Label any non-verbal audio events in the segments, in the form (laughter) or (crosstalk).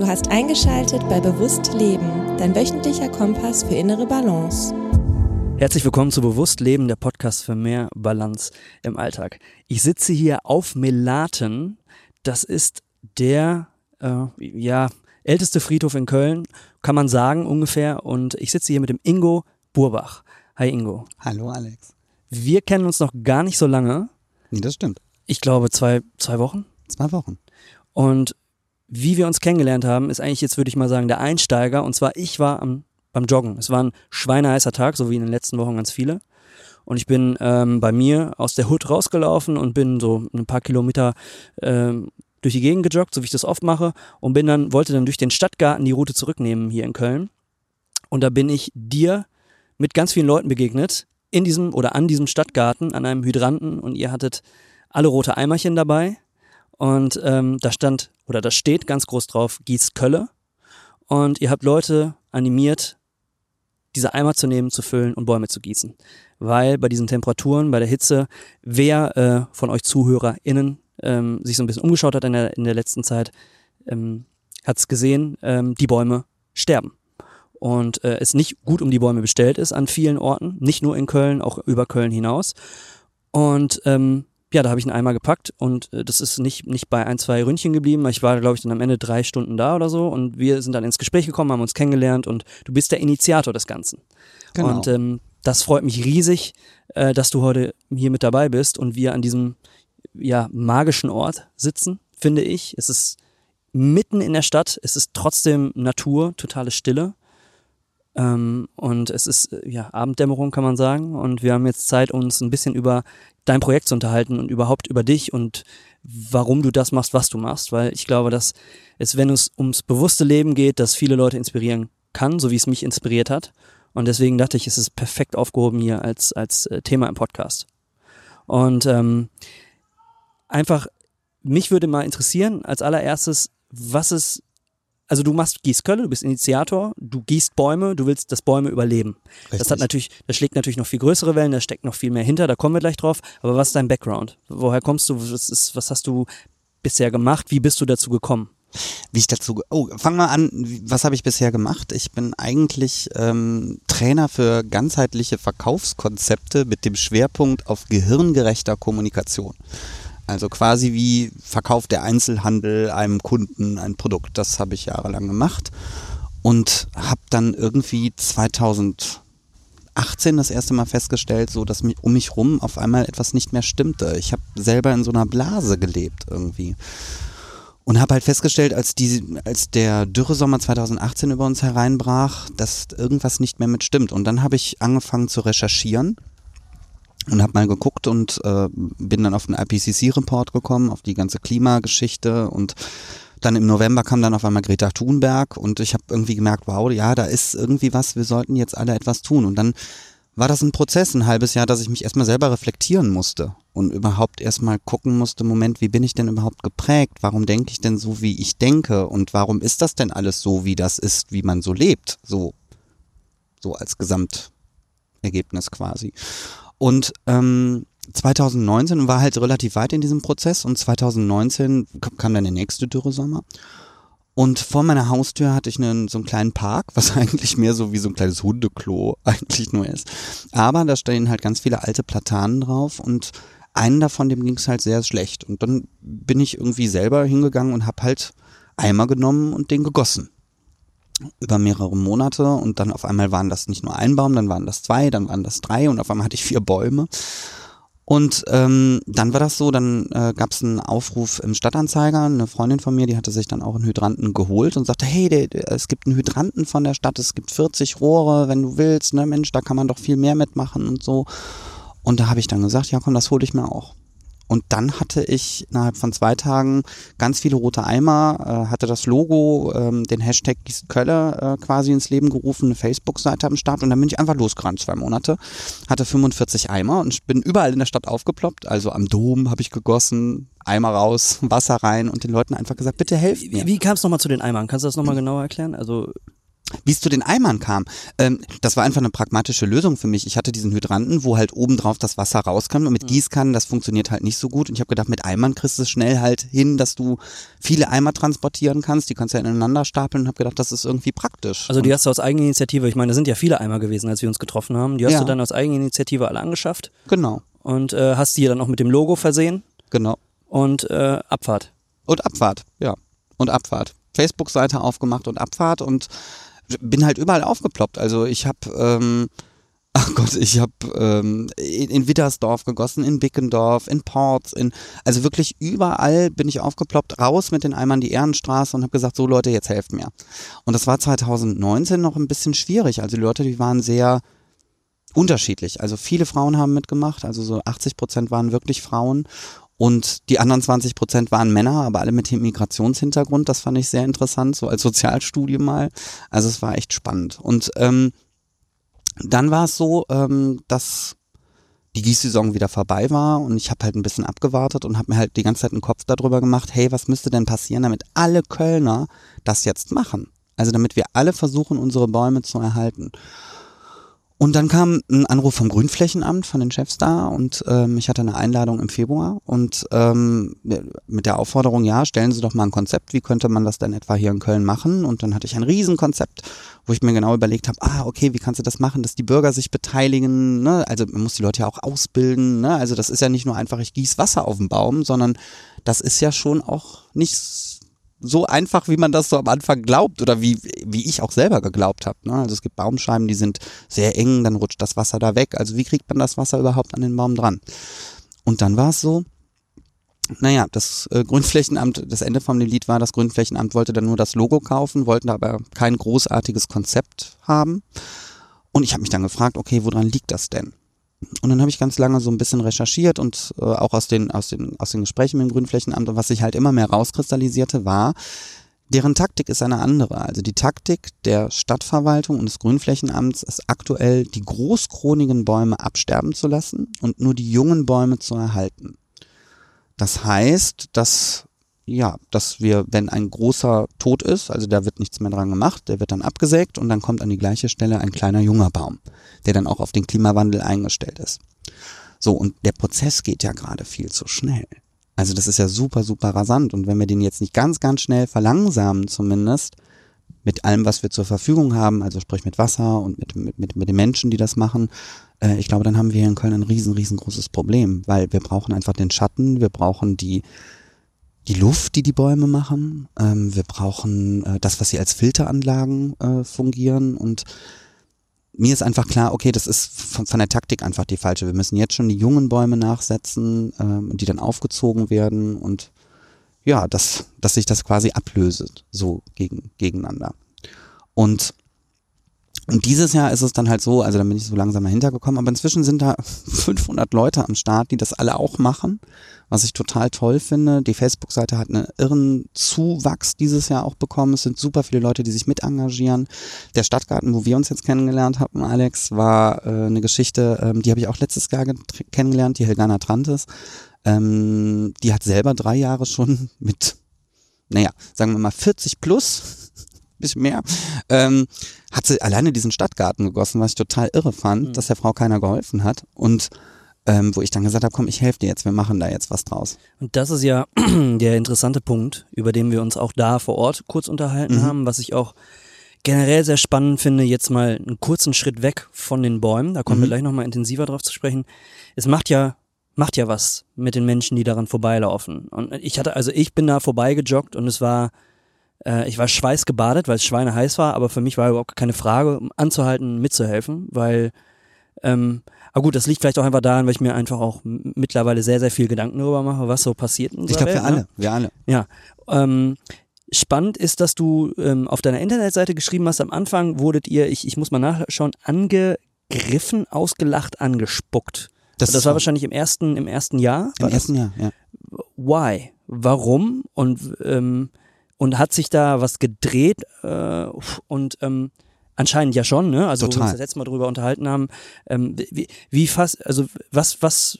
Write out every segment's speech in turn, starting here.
Du hast eingeschaltet bei Bewusst Leben, dein wöchentlicher Kompass für innere Balance. Herzlich willkommen zu Bewusst Leben, der Podcast für mehr Balance im Alltag. Ich sitze hier auf Melaten. Das ist der, äh, ja, älteste Friedhof in Köln, kann man sagen ungefähr. Und ich sitze hier mit dem Ingo Burbach. Hi Ingo. Hallo Alex. Wir kennen uns noch gar nicht so lange. Nee, das stimmt. Ich glaube zwei, zwei Wochen. Zwei Wochen. Und wie wir uns kennengelernt haben, ist eigentlich jetzt, würde ich mal sagen, der Einsteiger. Und zwar, ich war am, beim Joggen. Es war ein schweineheißer Tag, so wie in den letzten Wochen ganz viele. Und ich bin ähm, bei mir aus der Hut rausgelaufen und bin so ein paar Kilometer ähm, durch die Gegend gejoggt, so wie ich das oft mache. Und bin dann, wollte dann durch den Stadtgarten die Route zurücknehmen hier in Köln. Und da bin ich dir mit ganz vielen Leuten begegnet, in diesem oder an diesem Stadtgarten, an einem Hydranten. Und ihr hattet alle rote Eimerchen dabei. Und ähm, da stand oder da steht ganz groß drauf Gießkölle. Und ihr habt Leute animiert, diese Eimer zu nehmen, zu füllen und Bäume zu gießen. Weil bei diesen Temperaturen, bei der Hitze, wer äh, von euch ZuhörerInnen ähm, sich so ein bisschen umgeschaut hat in der, in der letzten Zeit, ähm, hat es gesehen, ähm, die Bäume sterben. Und äh, es nicht gut um die Bäume bestellt ist an vielen Orten, nicht nur in Köln, auch über Köln hinaus. Und ähm, ja, da habe ich einen Eimer gepackt und äh, das ist nicht, nicht bei ein, zwei Ründchen geblieben. Ich war, glaube ich, dann am Ende drei Stunden da oder so und wir sind dann ins Gespräch gekommen, haben uns kennengelernt und du bist der Initiator des Ganzen. Genau. Und ähm, das freut mich riesig, äh, dass du heute hier mit dabei bist und wir an diesem ja, magischen Ort sitzen, finde ich. Es ist mitten in der Stadt, es ist trotzdem Natur, totale Stille. Ähm, und es ist äh, ja Abenddämmerung, kann man sagen. Und wir haben jetzt Zeit, uns ein bisschen über dein Projekt zu unterhalten und überhaupt über dich und warum du das machst, was du machst. Weil ich glaube, dass es, wenn es ums bewusste Leben geht, dass viele Leute inspirieren kann, so wie es mich inspiriert hat. Und deswegen dachte ich, es ist perfekt aufgehoben hier als, als äh, Thema im Podcast. Und ähm, einfach, mich würde mal interessieren, als allererstes, was ist also du machst Gießkölle, du bist Initiator, du gießt Bäume, du willst, dass Bäume überleben. Richtig. Das hat natürlich, das schlägt natürlich noch viel größere Wellen, da steckt noch viel mehr hinter, da kommen wir gleich drauf. Aber was ist dein Background? Woher kommst du? Was, ist, was hast du bisher gemacht? Wie bist du dazu gekommen? Wie ich dazu, oh, fang mal an, was habe ich bisher gemacht? Ich bin eigentlich ähm, Trainer für ganzheitliche Verkaufskonzepte mit dem Schwerpunkt auf gehirngerechter Kommunikation. Also quasi wie verkauft der Einzelhandel einem Kunden ein Produkt. Das habe ich jahrelang gemacht und habe dann irgendwie 2018 das erste Mal festgestellt, so dass um mich rum auf einmal etwas nicht mehr stimmte. Ich habe selber in so einer Blase gelebt irgendwie. Und habe halt festgestellt, als, die, als der Dürresommer 2018 über uns hereinbrach, dass irgendwas nicht mehr mit stimmt. Und dann habe ich angefangen zu recherchieren und habe mal geguckt und äh, bin dann auf den IPCC-Report gekommen, auf die ganze Klimageschichte und dann im November kam dann auf einmal Greta Thunberg und ich habe irgendwie gemerkt, wow, ja, da ist irgendwie was, wir sollten jetzt alle etwas tun. Und dann war das ein Prozess, ein halbes Jahr, dass ich mich erstmal selber reflektieren musste und überhaupt erstmal gucken musste, Moment, wie bin ich denn überhaupt geprägt? Warum denke ich denn so, wie ich denke? Und warum ist das denn alles so, wie das ist, wie man so lebt? So, so als Gesamtergebnis quasi. Und ähm, 2019 war halt relativ weit in diesem Prozess und 2019 kam- dann der nächste Dürresommer. Und vor meiner Haustür hatte ich einen, so einen kleinen Park, was (laughs) eigentlich mehr so wie so ein kleines Hundeklo (laughs) eigentlich nur ist. Aber da stehen halt ganz viele alte Platanen drauf und einen davon, dem ging es halt sehr schlecht. Und dann bin ich irgendwie selber hingegangen und habe halt Eimer genommen und den gegossen. Über mehrere Monate und dann auf einmal waren das nicht nur ein Baum, dann waren das zwei, dann waren das drei und auf einmal hatte ich vier Bäume. Und ähm, dann war das so, dann äh, gab es einen Aufruf im Stadtanzeiger. Eine Freundin von mir, die hatte sich dann auch einen Hydranten geholt und sagte, hey, der, der, es gibt einen Hydranten von der Stadt, es gibt 40 Rohre, wenn du willst, ne Mensch, da kann man doch viel mehr mitmachen und so. Und da habe ich dann gesagt, ja komm, das hole ich mir auch. Und dann hatte ich innerhalb von zwei Tagen ganz viele rote Eimer, äh, hatte das Logo, ähm, den Hashtag Gießkölle äh, quasi ins Leben gerufen, eine Facebook-Seite am Start und dann bin ich einfach losgerannt, zwei Monate, hatte 45 Eimer und bin überall in der Stadt aufgeploppt, also am Dom habe ich gegossen, Eimer raus, Wasser rein und den Leuten einfach gesagt, bitte helft mir. Wie, wie kam es nochmal zu den Eimern? Kannst du das nochmal genauer erklären? Also Wie es zu den Eimern kam, ähm, das war einfach eine pragmatische Lösung für mich. Ich hatte diesen Hydranten, wo halt obendrauf das Wasser rauskam und mit Gießkannen, das funktioniert halt nicht so gut. Und ich habe gedacht, mit Eimern kriegst du es schnell halt hin, dass du viele Eimer transportieren kannst. Die kannst du ja ineinander stapeln und habe gedacht, das ist irgendwie praktisch. Also die hast du aus Eigeninitiative, ich meine, da sind ja viele Eimer gewesen, als wir uns getroffen haben. Die hast Ja. du dann aus Eigeninitiative alle angeschafft Genau, und äh, hast die dann auch mit dem Logo versehen genau. und äh, Abfahrt. Und Abfahrt, ja. Und Abfahrt. Facebook-Seite aufgemacht und Abfahrt und bin halt überall aufgeploppt. Also ich habe, ähm, (laughs) ach Gott, ich habe ähm, in, in Wittersdorf gegossen, in Bickendorf, in Ports, in, also wirklich überall bin ich aufgeploppt, raus mit den Eimern die Ehrenstraße und habe gesagt, so Leute, jetzt helft mir. Und das war 2019 noch ein bisschen schwierig. Also die Leute, die waren sehr unterschiedlich. Also viele Frauen haben mitgemacht, also so 80 Prozent waren wirklich Frauen und die anderen 20 Prozent waren Männer, aber alle mit dem Migrationshintergrund. Das fand ich sehr interessant, so als Sozialstudie mal. Also es war echt spannend. Und ähm, dann war es so, ähm, dass die Gießsaison wieder vorbei war und ich habe halt ein bisschen abgewartet und habe mir halt die ganze Zeit einen Kopf darüber gemacht, hey, was müsste denn passieren, damit alle Kölner das jetzt machen? Also damit wir alle versuchen, unsere Bäume zu erhalten. Und dann kam ein Anruf vom Grünflächenamt, von den Chefs da und ähm, ich hatte eine Einladung im Februar und ähm, mit der Aufforderung, ja, stellen Sie doch mal ein Konzept, wie könnte man das denn etwa hier in Köln machen? Und dann hatte ich ein Riesenkonzept, wo ich mir genau überlegt habe, ah, okay, wie kannst du das machen, dass die Bürger sich beteiligen, ne? Also man muss die Leute ja auch ausbilden, ne? Also das ist ja nicht nur einfach, ich gieß Wasser auf den Baum, sondern das ist ja schon auch nicht so einfach, wie man das so am Anfang glaubt oder wie, wie ich auch selber geglaubt habe. Ne? Also es gibt Baumscheiben, die sind sehr eng, dann rutscht das Wasser da weg. Also wie kriegt man das Wasser überhaupt an den Baum dran? Und dann war es so, naja, das äh, Grünflächenamt, das Ende vom Lied war, das Grünflächenamt wollte dann nur das Logo kaufen, wollten aber kein großartiges Konzept haben. Und ich habe mich dann gefragt, okay, woran liegt das denn? Und dann habe ich ganz lange so ein bisschen recherchiert und äh, auch aus den, aus, den, aus den Gesprächen mit dem Grünflächenamt und was sich halt immer mehr rauskristallisierte, war, deren Taktik ist eine andere. Also die Taktik der Stadtverwaltung und des Grünflächenamts ist aktuell, die großkronigen Bäume absterben zu lassen und nur die jungen Bäume zu erhalten. Das heißt, dass ja, dass wir, wenn ein großer tot ist, also da wird nichts mehr dran gemacht, der wird dann abgesägt und dann kommt an die gleiche Stelle ein kleiner junger Baum, der dann auch auf den Klimawandel eingestellt ist. So, und der Prozess geht ja gerade viel zu schnell. Also das ist ja super, super rasant. Und wenn wir den jetzt nicht ganz, ganz schnell verlangsamen zumindest, mit allem, was wir zur Verfügung haben, also sprich mit Wasser und mit, mit, mit, mit den Menschen, die das machen, äh, ich glaube, dann haben wir hier in Köln ein riesen, riesengroßes Problem, weil wir brauchen einfach den Schatten, wir brauchen die, die Luft, die die Bäume machen. Ähm, wir brauchen äh, das, was sie als Filteranlagen äh, fungieren. Und mir ist einfach klar, okay, das ist von, von der Taktik einfach die falsche. Wir müssen jetzt schon die jungen Bäume nachsetzen, ähm, die dann aufgezogen werden und ja, dass, dass sich das quasi ablöset, so gegen, gegeneinander. Und und dieses Jahr ist es dann halt so, also da bin ich so langsam dahinter gekommen, aber inzwischen sind da (laughs) 500 Leute am Start, die das alle auch machen, was ich total toll finde. Die Facebook-Seite hat einen irren Zuwachs dieses Jahr auch bekommen. Es sind super viele Leute, die sich mit engagieren. Der Stadtgarten, wo wir uns jetzt kennengelernt haben, Alex, war äh, eine Geschichte, ähm, die habe ich auch letztes Jahr kennengelernt, die Helgana Trantes. Ähm, die hat selber drei Jahre schon (laughs) mit, naja, sagen wir mal 40 plus, (laughs) bisschen mehr, ähm, hat sie alleine diesen Stadtgarten gegossen, was ich total irre fand, Mhm. dass der Frau keiner geholfen hat. Und ähm, wo ich dann gesagt habe, komm, ich helfe dir jetzt, wir machen da jetzt was draus. Und das ist ja (clears throat) der interessante Punkt, über den wir uns auch da vor Ort kurz unterhalten Mhm. haben, was ich auch generell sehr spannend finde, jetzt mal einen kurzen Schritt weg von den Bäumen, da kommen wir Mhm. gleich nochmal intensiver drauf zu sprechen. Es macht ja, macht ja was mit den Menschen, die daran vorbeilaufen. Und ich hatte, also ich bin da vorbeigejoggt und es war, äh, ich war schweißgebadet, weil es schweineheiß war, aber für mich war überhaupt keine Frage, um anzuhalten, mitzuhelfen, weil, ähm, aber gut, das liegt vielleicht auch einfach daran, weil ich mir einfach auch mittlerweile sehr, sehr viel Gedanken darüber mache, was so passiert Ich glaube, wir ne? alle, wir alle. Ja. Ähm, spannend ist, dass du ähm, auf deiner Internetseite geschrieben hast, am Anfang wurdet ihr, ich, ich muss mal nachschauen, angegriffen, ausgelacht, angespuckt. Das, das war wahrscheinlich im ersten, im ersten Jahr. im das? ersten Jahr, ja. Why? Warum? Und, ähm, und hat sich da was gedreht? Äh, und ähm, anscheinend ja schon, ne? Also wo wir Total. uns das letzte Mal drüber unterhalten haben. Ähm, wie, wie fast, also was, was,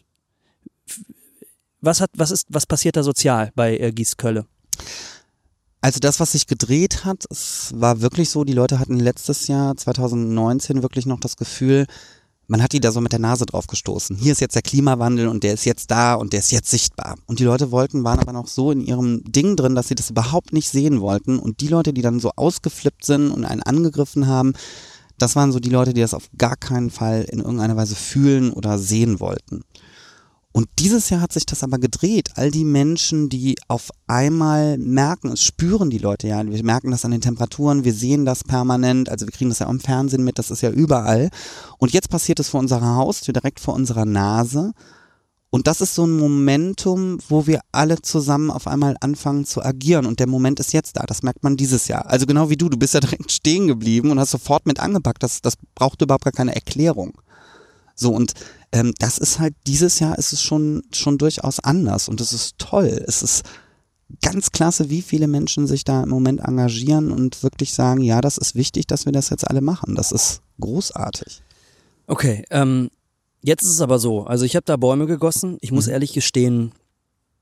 was hat, was ist, was passiert da sozial bei äh, Gießkölle? Also das, was sich gedreht hat, es war wirklich so, die Leute hatten letztes Jahr, 2019, wirklich noch das Gefühl, man hat die da so mit der Nase drauf gestoßen. Hier ist jetzt der Klimawandel und der ist jetzt da und der ist jetzt sichtbar. Und die Leute wollten, waren aber noch so in ihrem Ding drin, dass sie das überhaupt nicht sehen wollten. Und die Leute, die dann so ausgeflippt sind und einen angegriffen haben, das waren so die Leute, die das auf gar keinen Fall in irgendeiner Weise fühlen oder sehen wollten. Und dieses Jahr hat sich das aber gedreht. All die Menschen, die auf einmal merken, es spüren die Leute ja, wir merken das an den Temperaturen, wir sehen das permanent, also wir kriegen das ja auch im Fernsehen mit, das ist ja überall. Und jetzt passiert es vor unserer Haustür, direkt vor unserer Nase. Und das ist so ein Momentum, wo wir alle zusammen auf einmal anfangen zu agieren. Und der Moment ist jetzt da. Das merkt man dieses Jahr. Also genau wie du, du bist ja (laughs) direkt stehen geblieben und hast sofort mit angepackt. Das, das braucht überhaupt gar keine Erklärung. So, und ähm, das ist halt, dieses Jahr ist es schon, schon durchaus anders und es ist toll. Es ist ganz klasse, wie viele Menschen sich da im Moment engagieren und wirklich sagen, ja, das ist wichtig, dass wir das jetzt alle machen. Das ist großartig. Okay, ähm, jetzt ist es aber so, also ich habe da Bäume gegossen. Ich muss mhm. ehrlich gestehen,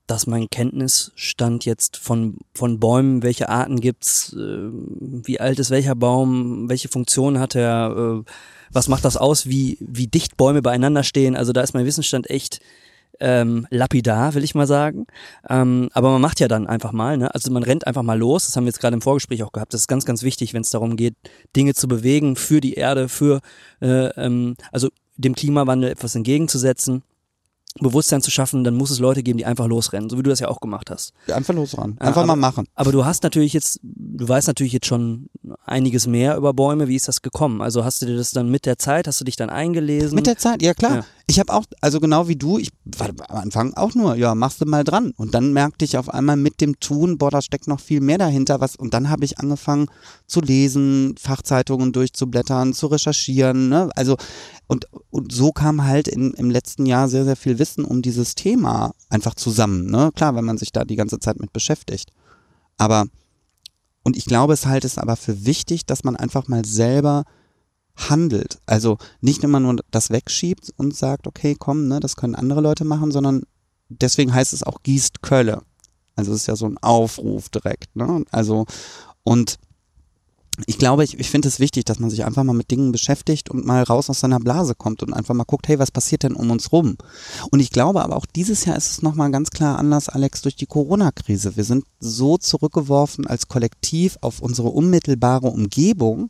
dass mein Kenntnisstand jetzt von, von Bäumen, welche Arten gibt's, äh, wie alt ist welcher Baum, welche Funktion hat er, äh, was macht das aus, wie, wie dicht Bäume beieinander stehen. Also da ist mein Wissensstand echt ähm, lapidar, will ich mal sagen. Ähm, aber man macht ja dann einfach mal, ne? Also man rennt einfach mal los. Das haben wir jetzt gerade im Vorgespräch auch gehabt. Das ist ganz, ganz wichtig, wenn es darum geht, Dinge zu bewegen für die Erde, für äh, ähm, also dem Klimawandel etwas entgegenzusetzen. Bewusstsein zu schaffen, dann muss es Leute geben, die einfach losrennen, so wie du das ja auch gemacht hast. Einfach losrennen. Einfach aber, mal machen. Aber du hast natürlich jetzt, du weißt natürlich jetzt schon einiges mehr über Bäume. Wie ist das gekommen? Also hast du dir das dann mit der Zeit, hast du dich dann eingelesen? Mit der Zeit, ja klar. Ja. Ich habe auch, also genau wie du, ich war am Anfang auch nur, ja, machst du mal dran. Und dann merkte ich auf einmal mit dem Tun, boah, da steckt noch viel mehr dahinter. Was, und dann habe ich angefangen zu lesen, Fachzeitungen durchzublättern, zu recherchieren. Ne? Also und, und so kam halt in, im letzten Jahr sehr, sehr viel Wissen um dieses Thema einfach zusammen. Ne? Klar, wenn man sich da die ganze Zeit mit beschäftigt. Aber, und ich glaube, es halt ist aber für wichtig, dass man einfach mal selber handelt. Also nicht immer nur das wegschiebt und sagt, okay, komm, ne, das können andere Leute machen, sondern deswegen heißt es auch gießt Kölle. Also es ist ja so ein Aufruf direkt. Ne? Also und ich glaube, ich, ich finde es wichtig, dass man sich einfach mal mit Dingen beschäftigt und mal raus aus seiner Blase kommt und einfach mal guckt, hey, was passiert denn um uns rum? Und ich glaube aber auch dieses Jahr ist es nochmal ganz klar anders, Alex, durch die Corona-Krise. Wir sind so zurückgeworfen als Kollektiv auf unsere unmittelbare Umgebung,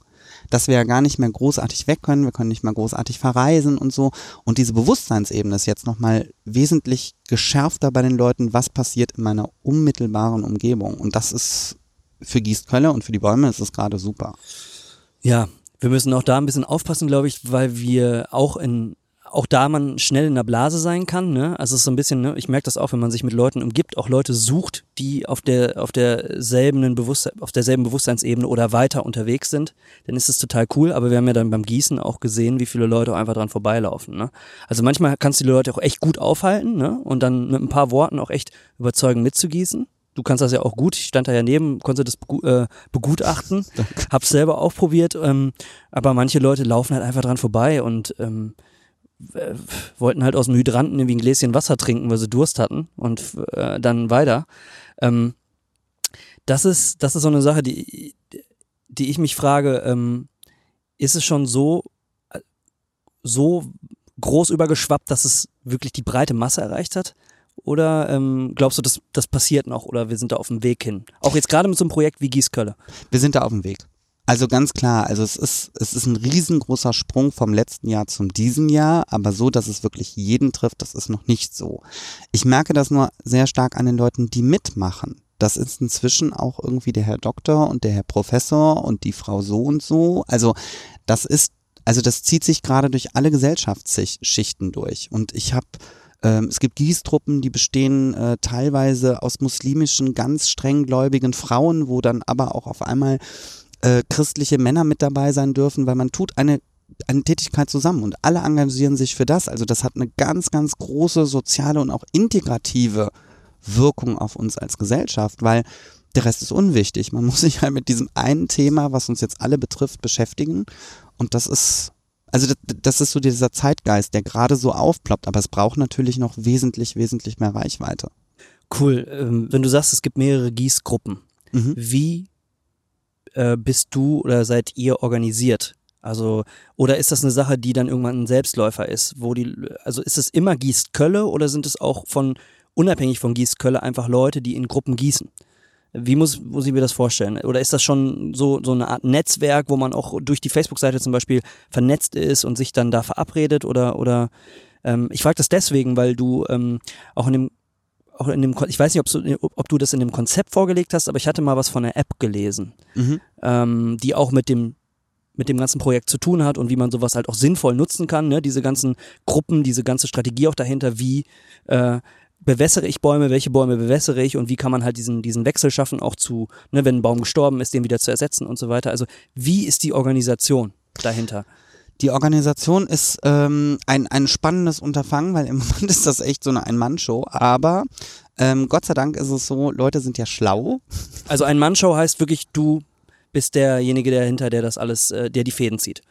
dass wir ja gar nicht mehr großartig weg können, wir können nicht mehr großartig verreisen und so. Und diese Bewusstseinsebene ist jetzt nochmal wesentlich geschärfter bei den Leuten, was passiert in meiner unmittelbaren Umgebung. Und das ist für Gießkölle und für die Bäume ist es gerade super. Ja, wir müssen auch da ein bisschen aufpassen, glaube ich, weil wir auch in auch da man schnell in der Blase sein kann, ne? Also es ist so ein bisschen, ne? ich merke das auch, wenn man sich mit Leuten umgibt, auch Leute sucht, die auf der auf derselben Bewusstsein, auf derselben Bewusstseinsebene oder weiter unterwegs sind, dann ist es total cool. Aber wir haben ja dann beim Gießen auch gesehen, wie viele Leute auch einfach dran vorbeilaufen. Ne? Also manchmal kannst du die Leute auch echt gut aufhalten, ne? Und dann mit ein paar Worten auch echt überzeugen mitzugießen. Du kannst das ja auch gut. Ich stand da ja neben, konnte das äh, begutachten, (laughs) hab's selber auch probiert. Ähm, aber manche Leute laufen halt einfach dran vorbei und ähm, äh, wollten halt aus dem Hydranten irgendwie ein Gläschen Wasser trinken, weil sie Durst hatten und äh, dann weiter. Ähm, das ist, das ist so eine Sache, die, die ich mich frage, ähm, ist es schon so, so groß übergeschwappt, dass es wirklich die breite Masse erreicht hat? Oder ähm, glaubst du, das, das passiert noch oder wir sind da auf dem Weg hin? Auch jetzt gerade mit so einem Projekt wie Gießkölle. Wir sind da auf dem Weg. Also ganz klar, also es ist, es ist ein riesengroßer Sprung vom letzten Jahr zum diesem Jahr, aber so, dass es wirklich jeden trifft, das ist noch nicht so. Ich merke das nur sehr stark an den Leuten, die mitmachen. Das ist inzwischen auch irgendwie der Herr Doktor und der Herr Professor und die Frau so und so. Also das ist, also das zieht sich gerade durch alle Gesellschaftsschichten durch. Und ich habe ähm, es gibt Gießtruppen, die bestehen äh, teilweise aus muslimischen, ganz strenggläubigen Frauen, wo dann aber auch auf einmal äh, christliche Männer mit dabei sein dürfen, weil man tut eine eine Tätigkeit zusammen und alle engagieren sich für das. Also das hat eine ganz, ganz große soziale und auch integrative Wirkung auf uns als Gesellschaft, weil der Rest ist unwichtig. Man (laughs) muss sich halt mit diesem einen Thema, was uns jetzt alle betrifft, beschäftigen. Und das ist, also das, das ist so dieser Zeitgeist, der gerade so aufploppt, aber es braucht natürlich noch wesentlich, wesentlich mehr Reichweite. Cool. Ähm, wenn du sagst, es gibt mehrere Gießgruppen, Mhm. Wie äh, bist du oder seid ihr organisiert? Also, oder ist das eine Sache, die dann irgendwann ein Selbstläufer ist? Wo die, also ist es immer Gießt-Kölle oder sind es auch von, unabhängig von Gießt-Kölle, einfach Leute, die in Gruppen gießen? Wie muss, muss ich mir das vorstellen? Oder ist das schon so, so eine Art Netzwerk, wo man auch durch die Facebook-Seite zum Beispiel vernetzt ist und sich dann da verabredet? Oder, oder ähm, ich frage das deswegen, weil du ähm, auch in dem auch in dem, ich weiß nicht, ob du, ob du das in dem Konzept vorgelegt hast, aber ich hatte mal was von einer App gelesen, Mhm. ähm, die auch mit dem mit dem ganzen Projekt zu tun hat und wie man sowas halt auch sinnvoll nutzen kann, ne? diese ganzen Gruppen, diese ganze Strategie auch dahinter, wie äh, bewässere ich Bäume, welche Bäume bewässere ich und wie kann man halt diesen, diesen Wechsel schaffen, auch zu, ne, wenn ein Baum gestorben ist, den wieder zu ersetzen und so weiter. Also wie ist die Organisation dahinter? Die Organisation ist ähm, ein, ein spannendes Unterfangen, weil im (laughs) Moment ist das echt so eine Ein-Mann-Show. Aber ähm, Gott sei Dank ist es so, Leute sind ja schlau. Also ein Mannshow heißt wirklich, du bist derjenige dahinter, der das alles, äh, der die Fäden zieht.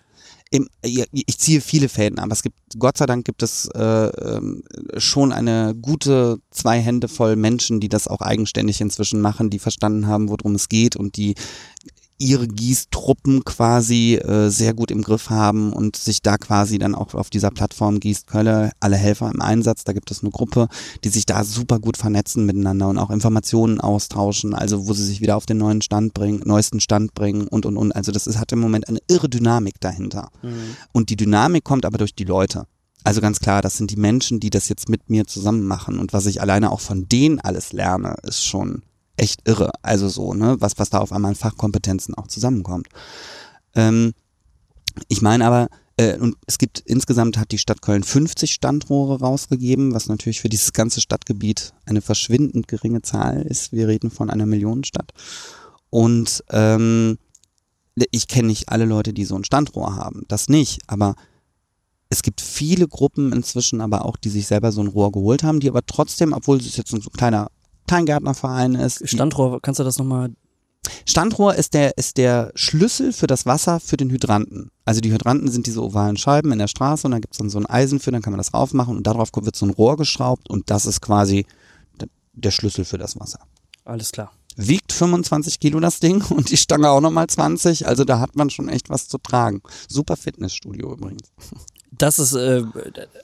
Im, ich ziehe viele Fäden, aber es gibt, Gott sei Dank gibt es äh, ähm, schon eine gute zwei Hände voll Menschen, die das auch eigenständig inzwischen machen, die verstanden haben, worum es geht und die ihre Gießtruppen quasi äh, sehr gut im Griff haben und sich da quasi dann auch auf dieser Plattform Gießt Kölle, alle Helfer im Einsatz, da gibt es eine Gruppe, die sich da super gut vernetzen miteinander und auch Informationen austauschen, also wo sie sich wieder auf den neuen Stand bringen, neuesten Stand bringen und und und. Also das ist, hat im Moment eine irre Dynamik dahinter. Und die Dynamik kommt aber durch die Leute. Also ganz klar, das sind die Menschen, die das jetzt mit mir zusammen machen. Und was ich alleine auch von denen alles lerne, ist schon echt irre. Also so, ne, was, was da auf einmal an Fachkompetenzen auch zusammenkommt. Ähm, ich meine aber, äh, und es gibt insgesamt hat die Stadt Köln 50 Standrohre rausgegeben, was natürlich für dieses ganze Stadtgebiet eine verschwindend geringe Zahl ist. Wir reden von einer Millionenstadt. Und ähm, ich kenne nicht alle Leute, die so ein Standrohr haben. Das nicht, aber es gibt viele Gruppen inzwischen aber auch, die sich selber so ein Rohr geholt haben, die aber trotzdem, obwohl es jetzt so ein kleiner Kleingärtnerverein ist, Standrohr, kannst du das nochmal? Standrohr ist der, ist der Schlüssel für das Wasser für den Hydranten. Also die Hydranten sind diese ovalen Scheiben in der Straße und da gibt's dann so ein Eisen für, dann kann man das raufmachen und darauf wird so ein Rohr geschraubt und das ist quasi der- der Schlüssel für das Wasser. Alles klar. Wiegt 25 Kilo das Ding (laughs) und die Stange auch nochmal 20, also da hat man schon echt was zu tragen. Super Fitnessstudio übrigens. Das ist, äh,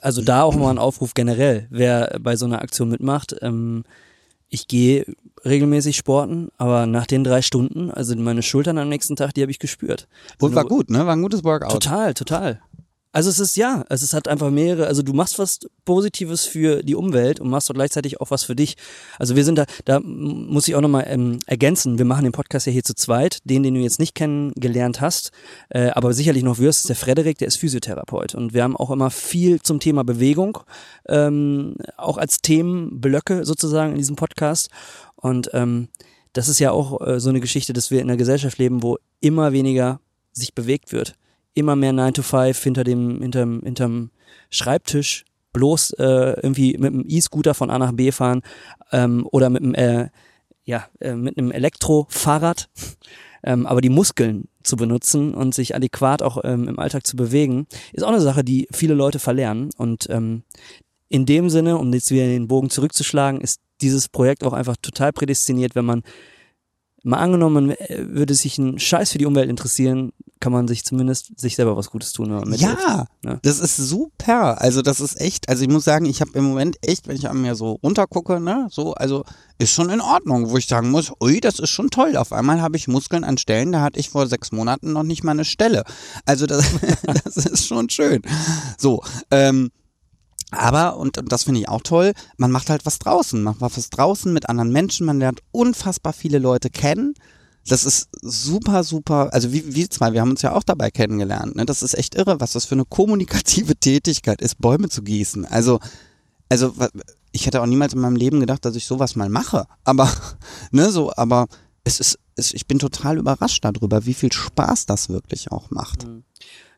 also da auch mal ein Aufruf generell, wer bei so einer Aktion mitmacht. Ähm, ich gehe regelmäßig sporten, aber nach den drei Stunden, also meine Schultern am nächsten Tag, die habe ich gespürt. Und Wenn war gut, ne? War ein gutes Workout. Total, total. Also es ist ja, es ist hat einfach mehrere, also du machst was Positives für die Umwelt und machst doch gleichzeitig auch was für dich. Also wir sind da, da muss ich auch nochmal ähm, ergänzen, wir machen den Podcast ja hier zu zweit, den, den du jetzt nicht kennengelernt hast, äh, aber sicherlich noch wirst, ist der Frederik, der ist Physiotherapeut. Und wir haben auch immer viel zum Thema Bewegung, ähm, auch als Themenblöcke sozusagen in diesem Podcast. Und ähm, das ist ja auch äh, so eine Geschichte, dass wir in einer Gesellschaft leben, wo immer weniger sich bewegt wird immer mehr 9 to 5 hinter dem, hinterm, hinterm Schreibtisch, bloß äh, irgendwie mit einem E-Scooter von A nach B fahren ähm, oder mit einem, äh, ja, äh, mit einem Elektrofahrrad, (laughs) ähm, aber die Muskeln zu benutzen und sich adäquat auch ähm, im Alltag zu bewegen, ist auch eine Sache, die viele Leute verlernen. Und ähm, in dem Sinne, um jetzt wieder den Bogen zurückzuschlagen, ist dieses Projekt auch einfach total prädestiniert, wenn man mal angenommen, äh, würde sich ein Scheiß für die Umwelt interessieren, kann man sich zumindest sich selber was Gutes tun. Mithilft. Ja, Ja. das ist super. Also das ist echt, also ich muss sagen, ich habe im Moment echt, wenn ich an mir so runtergucke, ne, so, also ist schon in Ordnung, wo ich sagen muss, ui, das ist schon toll. Auf einmal habe ich Muskeln an Stellen, da hatte ich vor sechs Monaten noch nicht mal eine Stelle. Also das, (laughs) das ist schon schön. So, ähm, aber, und, und das finde ich auch toll, man macht halt was draußen, macht was draußen mit anderen Menschen, man lernt unfassbar viele Leute kennen. Das ist super, super, also wie wir zwei, wir haben uns ja auch dabei kennengelernt. Ne? Das ist echt irre, was das für eine kommunikative (laughs) Tätigkeit ist, Bäume zu gießen. Also, also ich hätte auch niemals in meinem Leben gedacht, dass ich sowas mal mache. Aber, (laughs) ne, so, aber es ist, es, ich bin total überrascht darüber, wie viel Spaß das wirklich auch macht.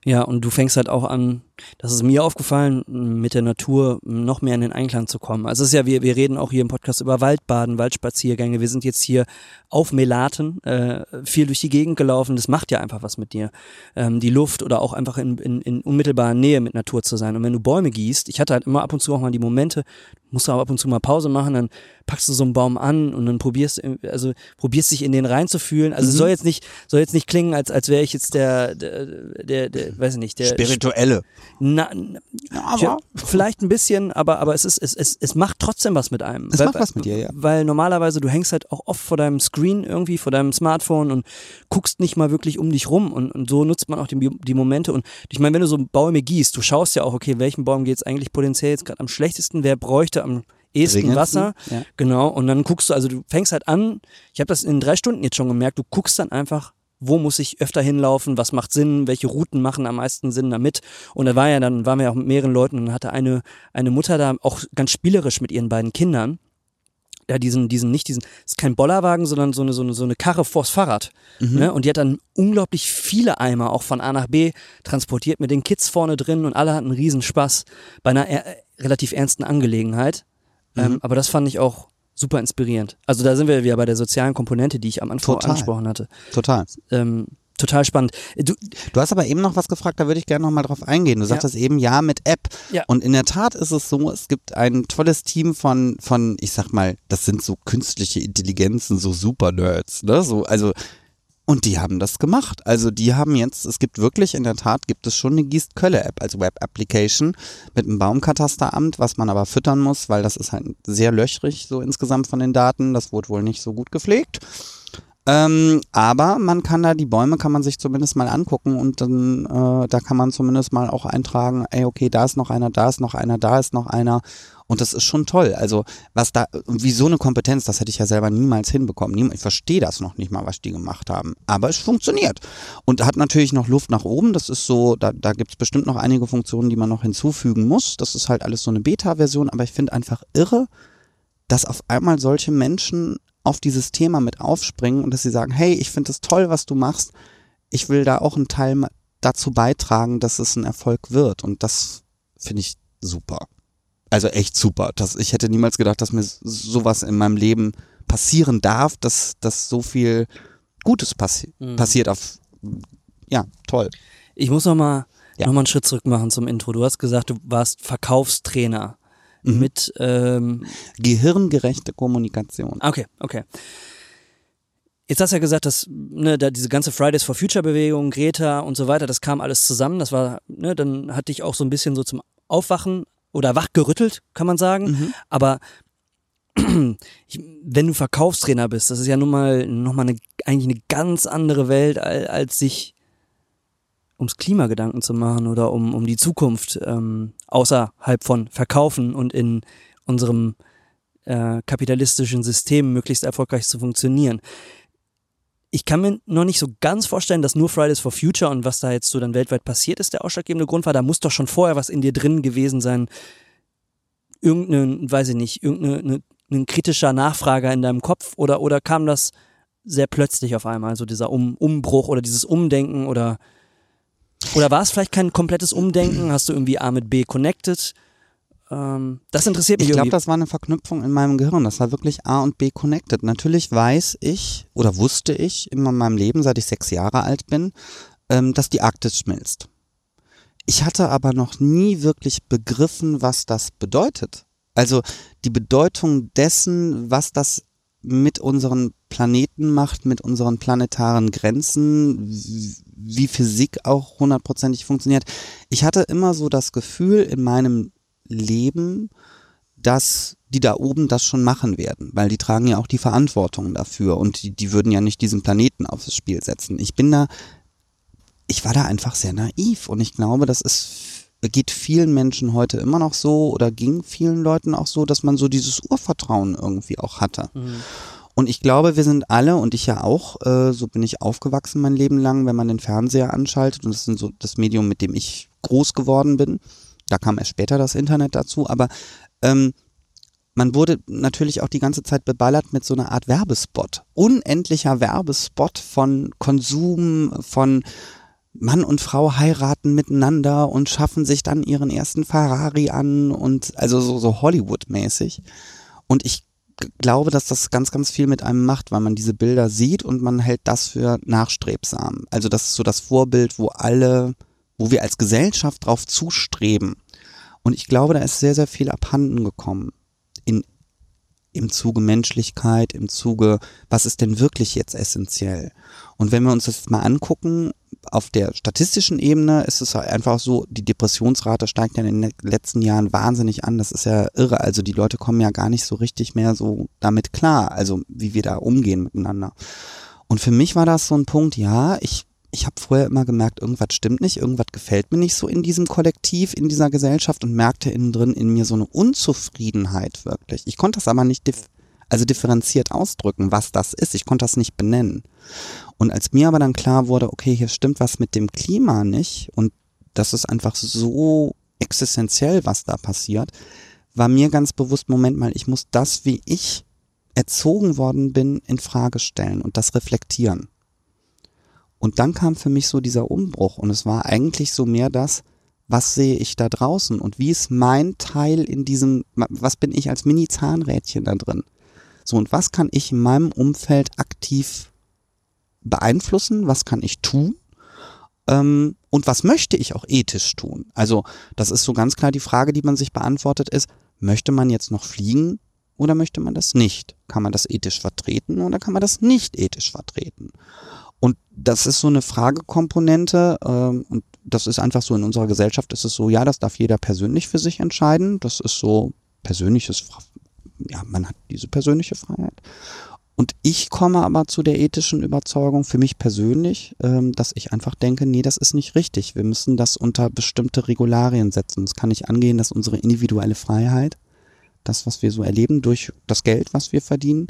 Ja, und du fängst halt auch an, das ist mir aufgefallen, mit der Natur noch mehr in den Einklang zu kommen. Also es ist ja, wir, wir reden auch hier im Podcast über Waldbaden, Waldspaziergänge. Wir sind jetzt hier auf Melaten, äh, viel durch die Gegend gelaufen. Das macht ja einfach was mit dir. Ähm, die Luft oder auch einfach in, in, in unmittelbarer Nähe mit Natur zu sein. Und wenn du Bäume gießt, ich hatte halt immer ab und zu auch mal die Momente, musst du aber ab und zu mal Pause machen, dann packst du so einen Baum an und dann probierst, also probierst dich in den reinzufühlen. Also mhm. soll jetzt nicht, soll jetzt nicht klingen, als, als wäre ich jetzt der, der, der, der, weiß ich nicht, der Spirituelle. Na, aber. vielleicht ein bisschen, aber, aber es ist, es, es, es macht trotzdem was mit einem. Es weil, macht was mit dir, ja. Weil normalerweise du hängst halt auch oft vor deinem Screen irgendwie, vor deinem Smartphone und guckst nicht mal wirklich um dich rum und, und so nutzt man auch die, die Momente und ich meine, wenn du so Bäume gießt, du schaust ja auch, okay, welchen Baum geht es eigentlich potenziell jetzt gerade am schlechtesten, wer bräuchte am ehesten Wasser. Ja. Genau. Und dann guckst du, also du fängst halt an, ich habe das in drei Stunden jetzt schon gemerkt, du guckst dann einfach, wo muss ich öfter hinlaufen, was macht Sinn, welche Routen machen am meisten Sinn damit. Und da war ja dann, waren wir ja auch mit mehreren Leuten und hatte eine, eine Mutter da auch ganz spielerisch mit ihren beiden Kindern ja, diesen, diesen, nicht diesen, ist kein Bollerwagen, sondern so eine, so eine, so eine Karre vors Fahrrad. Mhm. Ne? Und die hat dann unglaublich viele Eimer auch von A nach B transportiert mit den Kids vorne drin und alle hatten riesen Spaß bei einer äh, relativ ernsten Angelegenheit. Mhm. Ähm, aber das fand ich auch super inspirierend. Also da sind wir wieder bei der sozialen Komponente, die ich am Anfang Total. angesprochen hatte. Total. Ähm, total spannend. Du, du hast aber eben noch was gefragt, da würde ich gerne noch mal drauf eingehen. Du sagtest ja. eben ja mit App. Ja. Und in der Tat ist es so, es gibt ein tolles Team von, von, ich sag mal, das sind so künstliche Intelligenzen, so Super-Nerds, ne? So, also und die haben das gemacht. Also die haben jetzt, es gibt wirklich, in der Tat gibt es schon eine Gießt-Kölle-App als Web-Application mit einem Baumkatasteramt, was man aber füttern muss, weil das ist halt sehr löchrig so insgesamt von den Daten. Das wurde wohl nicht so gut gepflegt. Ähm, aber man kann da, die Bäume kann man sich zumindest mal angucken und dann, äh, da kann man zumindest mal auch eintragen, ey, okay, da ist noch einer, da ist noch einer, da ist noch einer und das ist schon toll. Also was da, wie so eine Kompetenz, das hätte ich ja selber niemals hinbekommen. Ich verstehe das noch nicht mal, was die gemacht haben. Aber es funktioniert. Und hat natürlich noch Luft nach oben. Das ist so, da, da gibt es bestimmt noch einige Funktionen, die man noch hinzufügen muss. Das ist halt alles so eine Beta-Version. Aber ich finde einfach irre, dass auf einmal solche Menschen auf dieses Thema mit aufspringen und dass sie sagen, hey, ich finde es toll, was du machst. Ich will da auch einen Teil dazu beitragen, dass es ein Erfolg wird. Und das finde ich super also echt super. Das, ich hätte niemals gedacht, dass mir sowas in meinem Leben passieren darf, dass, dass so viel Gutes passi mhm. passiert auf, ja, toll. Ich muss nochmal ja. noch mal einen Schritt zurück machen zum Intro. Du hast gesagt, du warst Verkaufstrainer mhm. mit ähm gehirngerechte Kommunikation. Okay, okay. Jetzt hast du ja gesagt, dass ne, da diese ganze Fridays for Future Bewegung, Greta und so weiter, das kam alles zusammen. Das war, ne, dann hatte ich auch so ein bisschen so zum Aufwachen oder wachgerüttelt, kann man sagen. Mhm. Aber (clears throat) wenn du Verkaufstrainer bist, das ist ja nun mal, noch mal eine, eigentlich eine ganz andere Welt, als, als sich ums Klima Gedanken zu machen oder um, um die Zukunft ähm, außerhalb von Verkaufen und in unserem äh, kapitalistischen System möglichst erfolgreich zu funktionieren ich kann mir noch nicht so ganz vorstellen, dass nur Fridays for Future und was da jetzt so dann weltweit passiert ist, der ausschlaggebende Grund war. Da muss doch schon vorher was in dir drin gewesen sein. Irgendein, weiß ich nicht, irgendein ne, kritischer Nachfrager in deinem Kopf oder, oder kam das sehr plötzlich auf einmal, so dieser um, Umbruch oder dieses Umdenken oder, oder war es vielleicht kein komplettes Umdenken? Hast du irgendwie A mit B connected? Ähm, das interessiert mich Ich glaube, das war eine Verknüpfung in meinem Gehirn. Das war wirklich A und B connected. Natürlich weiß ich oder wusste ich immer in meinem Leben, seit ich sechs Jahre alt bin, ähm, dass die Arktis schmilzt. Ich hatte aber noch nie wirklich begriffen, was das bedeutet. Also die Bedeutung dessen, was das mit unseren Planeten macht, mit unseren planetaren Grenzen, wie Physik auch hundertprozentig funktioniert. Ich hatte immer so das Gefühl in meinem leben, dass die da oben das schon machen werden, weil die tragen ja auch die Verantwortung dafür und die, die würden ja nicht diesen Planeten aufs Spiel setzen. Ich bin da, ich war da einfach sehr naiv und ich glaube, das ist, geht vielen Menschen heute immer noch so oder ging vielen Leuten auch so, dass man so dieses Urvertrauen irgendwie auch hatte. Mhm. Und ich glaube, wir sind alle und ich ja auch, äh, so bin ich aufgewachsen mein Leben lang, wenn man den Fernseher anschaltet und das ist so das Medium, mit dem ich groß geworden bin da kam erst später das Internet dazu, aber ähm, man wurde natürlich auch die ganze Zeit beballert mit so einer Art Werbespot. Unendlicher Werbespot von Konsum, von Mann und Frau heiraten miteinander und schaffen sich dann ihren ersten Ferrari an und also so, so Hollywood-mäßig. Und ich glaube, dass das ganz, ganz viel mit einem macht, weil man diese Bilder sieht und man hält das für nachstrebsam. Also das ist so das Vorbild, wo alle, wo wir als Gesellschaft drauf zustreben. Und ich glaube, da ist sehr, sehr viel abhanden gekommen. In, im Zuge Menschlichkeit, im Zuge, was ist denn wirklich jetzt essentiell? Und wenn wir uns das mal angucken, auf der statistischen Ebene ist es einfach so, die Depressionsrate steigt ja in den letzten Jahren wahnsinnig an. Das ist ja irre. Also die Leute kommen ja gar nicht so richtig mehr so damit klar, also wie wir da umgehen miteinander. Und für mich war das so ein Punkt, ja, ich, ich habe vorher immer gemerkt, irgendwas stimmt nicht, irgendwas gefällt mir nicht so in diesem Kollektiv, in dieser Gesellschaft und merkte innen drin in mir so eine Unzufriedenheit wirklich. Ich konnte das aber nicht dif also differenziert ausdrücken, was das ist. Ich konnte das nicht benennen. Und als mir aber dann klar wurde, okay, hier stimmt was mit dem Klima nicht und das ist einfach so existenziell, was da passiert, war mir ganz bewusst, Moment mal, ich muss das, wie ich erzogen worden bin, in Frage stellen und das reflektieren. Und dann kam für mich so dieser Umbruch und es war eigentlich so mehr das, was sehe ich da draußen und wie ist mein Teil in diesem, was bin ich als Mini-Zahnrädchen da drin? So, und was kann ich in meinem Umfeld aktiv beeinflussen? Was kann ich tun? Ähm, und was möchte ich auch ethisch tun? Also, das ist so ganz klar die Frage, die man sich beantwortet ist, möchte man jetzt noch fliegen oder möchte man das nicht? Kann man das ethisch vertreten oder kann man das nicht ethisch vertreten? Und das ist so eine Fragekomponente ähm, und das ist einfach so in unserer Gesellschaft ist es so, ja, das darf jeder persönlich für sich entscheiden. Das ist so persönliches, ja, man hat diese persönliche Freiheit. Und ich komme aber zu der ethischen Überzeugung für mich persönlich, ähm, dass ich einfach denke, nee, das ist nicht richtig. Wir müssen das unter bestimmte Regularien setzen. Es kann nicht angehen, dass unsere individuelle Freiheit, das, was wir so erleben durch das Geld, was wir verdienen,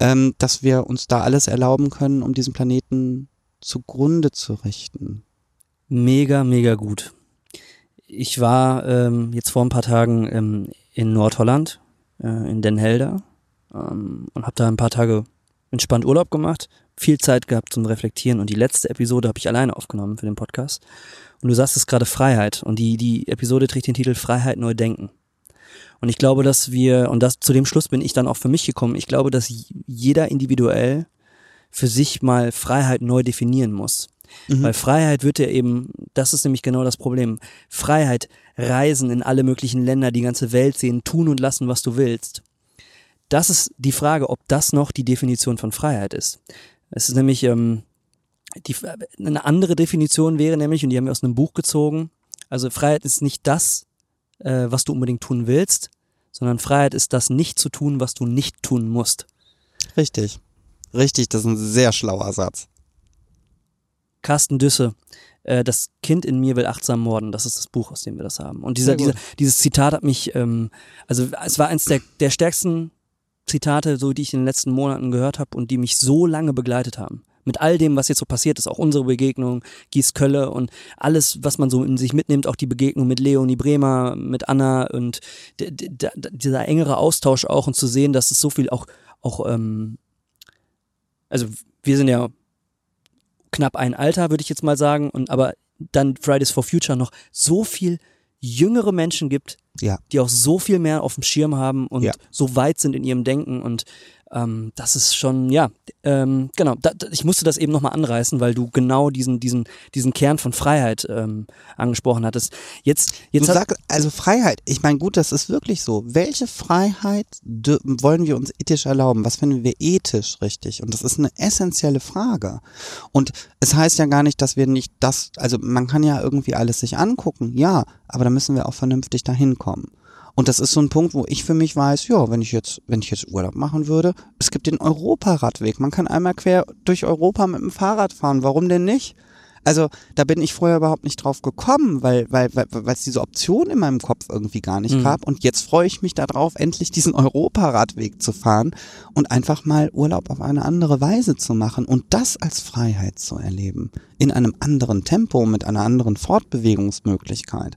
ähm, dass wir uns da alles erlauben können, um diesen Planeten zugrunde zu richten. Mega, mega gut. Ich war ähm, jetzt vor ein paar Tagen ähm, in Nordholland, äh, in Den Helder ähm, und habe da ein paar Tage entspannt Urlaub gemacht, viel Zeit gehabt zum Reflektieren und die letzte Episode habe ich alleine aufgenommen für den Podcast. Und du sagst es gerade Freiheit und die, die Episode trägt den Titel Freiheit neu denken. Und ich glaube, dass wir, und das zu dem Schluss bin ich dann auch für mich gekommen, ich glaube, dass jeder individuell für sich mal Freiheit neu definieren muss. Mhm. Weil Freiheit wird ja eben, das ist nämlich genau das Problem. Freiheit, reisen in alle möglichen Länder, die ganze Welt sehen, tun und lassen, was du willst. Das ist die Frage, ob das noch die Definition von Freiheit ist. Es ist nämlich ähm, die, eine andere Definition wäre nämlich, und die haben wir aus einem Buch gezogen, also Freiheit ist nicht das, äh, was du unbedingt tun willst, sondern Freiheit ist das nicht zu tun, was du nicht tun musst. Richtig. Richtig, das ist ein sehr schlauer Satz. Carsten Düsse, äh, das Kind in mir will achtsam morden, das ist das Buch, aus dem wir das haben. Und dieser, dieser, dieses Zitat hat mich, ähm, also es war eins der, der stärksten Zitate, so die ich in den letzten Monaten gehört habe und die mich so lange begleitet haben. Mit all dem, was jetzt so passiert ist, auch unsere Begegnung, Gieskölle und alles, was man so in sich mitnimmt, auch die Begegnung mit Leonie Bremer, mit Anna und dieser engere Austausch auch und zu sehen, dass es so viel auch, auch ähm, also wir sind ja knapp ein Alter, würde ich jetzt mal sagen, und aber dann Fridays for Future noch so viel jüngere Menschen gibt, ja. die auch so viel mehr auf dem Schirm haben und ja. so weit sind in ihrem Denken und ähm, das ist schon, ja, ähm, genau, da, ich musste das eben nochmal anreißen, weil du genau diesen, diesen, diesen Kern von Freiheit ähm, angesprochen hattest. Jetzt, jetzt du sagst, also Freiheit, ich meine, gut, das ist wirklich so. Welche Freiheit wollen wir uns ethisch erlauben? Was finden wir ethisch richtig? Und das ist eine essentielle Frage. Und es heißt ja gar nicht, dass wir nicht das, also man kann ja irgendwie alles sich angucken, ja, aber da müssen wir auch vernünftig dahin kommen. Und das ist so ein Punkt, wo ich für mich weiß, ja, wenn ich jetzt, wenn ich jetzt Urlaub machen würde, es gibt den Europaradweg. Man kann einmal quer durch Europa mit dem Fahrrad fahren. Warum denn nicht? Also da bin ich vorher überhaupt nicht drauf gekommen, weil weil weil weil es diese Option in meinem Kopf irgendwie gar nicht mhm. gab. Und jetzt freue ich mich darauf, endlich diesen Europaradweg zu fahren und einfach mal Urlaub auf eine andere Weise zu machen und das als Freiheit zu erleben in einem anderen Tempo mit einer anderen Fortbewegungsmöglichkeit.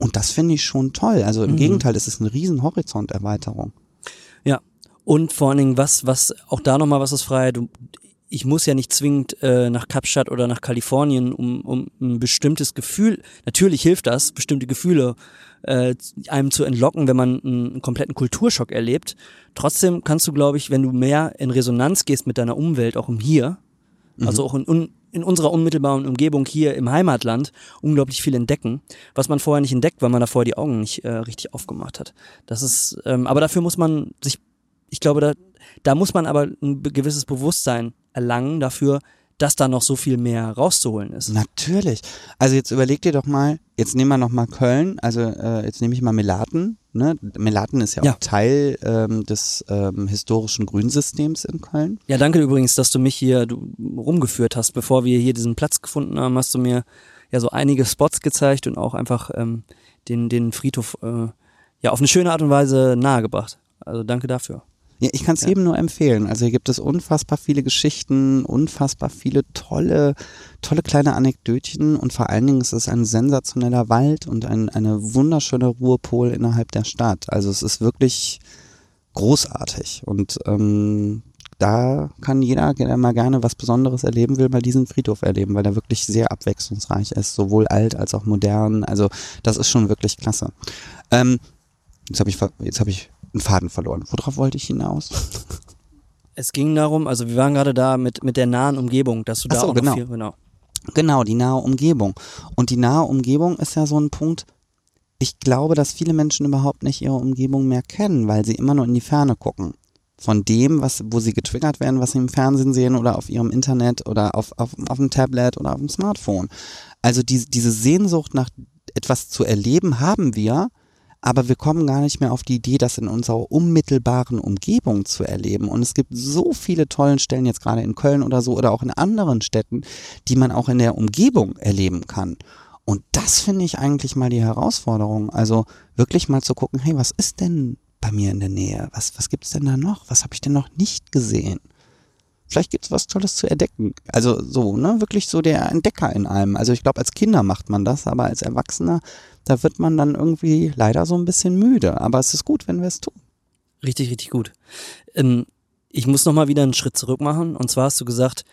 Und das finde ich schon toll. Also im mhm. Gegenteil, es ist eine riesen Horizonterweiterung. Ja. Und vor allen Dingen, was, was, auch da nochmal, was ist Freiheit? ich muss ja nicht zwingend äh, nach Kapstadt oder nach Kalifornien, um, um ein bestimmtes Gefühl, natürlich hilft das, bestimmte Gefühle äh, einem zu entlocken, wenn man einen kompletten Kulturschock erlebt. Trotzdem kannst du, glaube ich, wenn du mehr in Resonanz gehst mit deiner Umwelt, auch im Hier, mhm. also auch in, in unserer unmittelbaren Umgebung hier im Heimatland, unglaublich viel entdecken, was man vorher nicht entdeckt, weil man da vorher die Augen nicht äh, richtig aufgemacht hat. Das ist, ähm, aber dafür muss man sich, ich glaube, da, da muss man aber ein gewisses Bewusstsein erlangen dafür, dass da noch so viel mehr rauszuholen ist. Natürlich. Also jetzt überleg dir doch mal, jetzt nehmen wir noch mal Köln, also äh, jetzt nehme ich mal Melaten. Ne? Melaten ist ja, ja. auch Teil ähm, des ähm, historischen Grünsystems in Köln. Ja, danke übrigens, dass du mich hier du, rumgeführt hast. Bevor wir hier diesen Platz gefunden haben, hast du mir ja so einige Spots gezeigt und auch einfach ähm, den, den Friedhof äh, ja auf eine schöne Art und Weise nahegebracht. Also danke dafür. Ja, ich kann es ja. jedem nur empfehlen. Also hier gibt es unfassbar viele Geschichten, unfassbar viele tolle, tolle kleine Anekdötchen und vor allen Dingen ist es ein sensationeller Wald und ein, eine wunderschöne Ruhepol innerhalb der Stadt. Also es ist wirklich großartig und ähm, da kann jeder, der mal gerne was Besonderes erleben will, mal diesen Friedhof erleben, weil er wirklich sehr abwechslungsreich ist, sowohl alt als auch modern. Also das ist schon wirklich klasse. Ähm, jetzt habe ich, jetzt habe ich einen Faden verloren. Worauf wollte ich hinaus? Es ging darum, also wir waren gerade da mit, mit der nahen Umgebung, dass du da so, auch genau. viel, genau. Genau, die nahe Umgebung. Und die nahe Umgebung ist ja so ein Punkt, ich glaube, dass viele Menschen überhaupt nicht ihre Umgebung mehr kennen, weil sie immer nur in die Ferne gucken. Von dem, was, wo sie getriggert werden, was sie im Fernsehen sehen oder auf ihrem Internet oder auf, auf, auf dem Tablet oder auf dem Smartphone. Also die, diese Sehnsucht nach etwas zu erleben haben wir, aber wir kommen gar nicht mehr auf die Idee, das in unserer unmittelbaren Umgebung zu erleben. Und es gibt so viele tollen Stellen, jetzt gerade in Köln oder so, oder auch in anderen Städten, die man auch in der Umgebung erleben kann. Und das finde ich eigentlich mal die Herausforderung. Also wirklich mal zu gucken, hey, was ist denn bei mir in der Nähe? Was, was gibt's denn da noch? Was habe ich denn noch nicht gesehen? Vielleicht gibt's was Tolles zu entdecken. Also so, ne, wirklich so der Entdecker in allem. Also ich glaube, als Kinder macht man das, aber als Erwachsener da wird man dann irgendwie leider so ein bisschen müde. Aber es ist gut, wenn wir es tun. Richtig, richtig gut. Ähm, ich muss nochmal wieder einen Schritt zurück machen. Und zwar hast du gesagt,